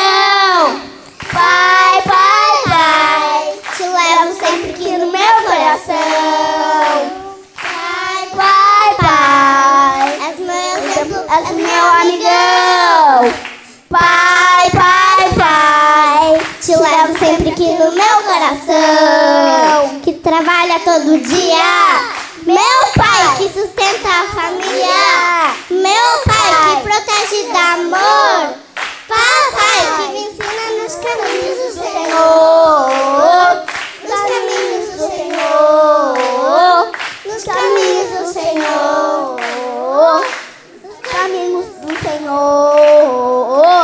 Que trabalha todo dia. Meu pai que sustenta a família. Meu pai que protege dá amor. Papai que me ensina nos caminhos do Senhor. Nos caminhos do Senhor. Nos caminhos do Senhor. Nos caminhos do Senhor.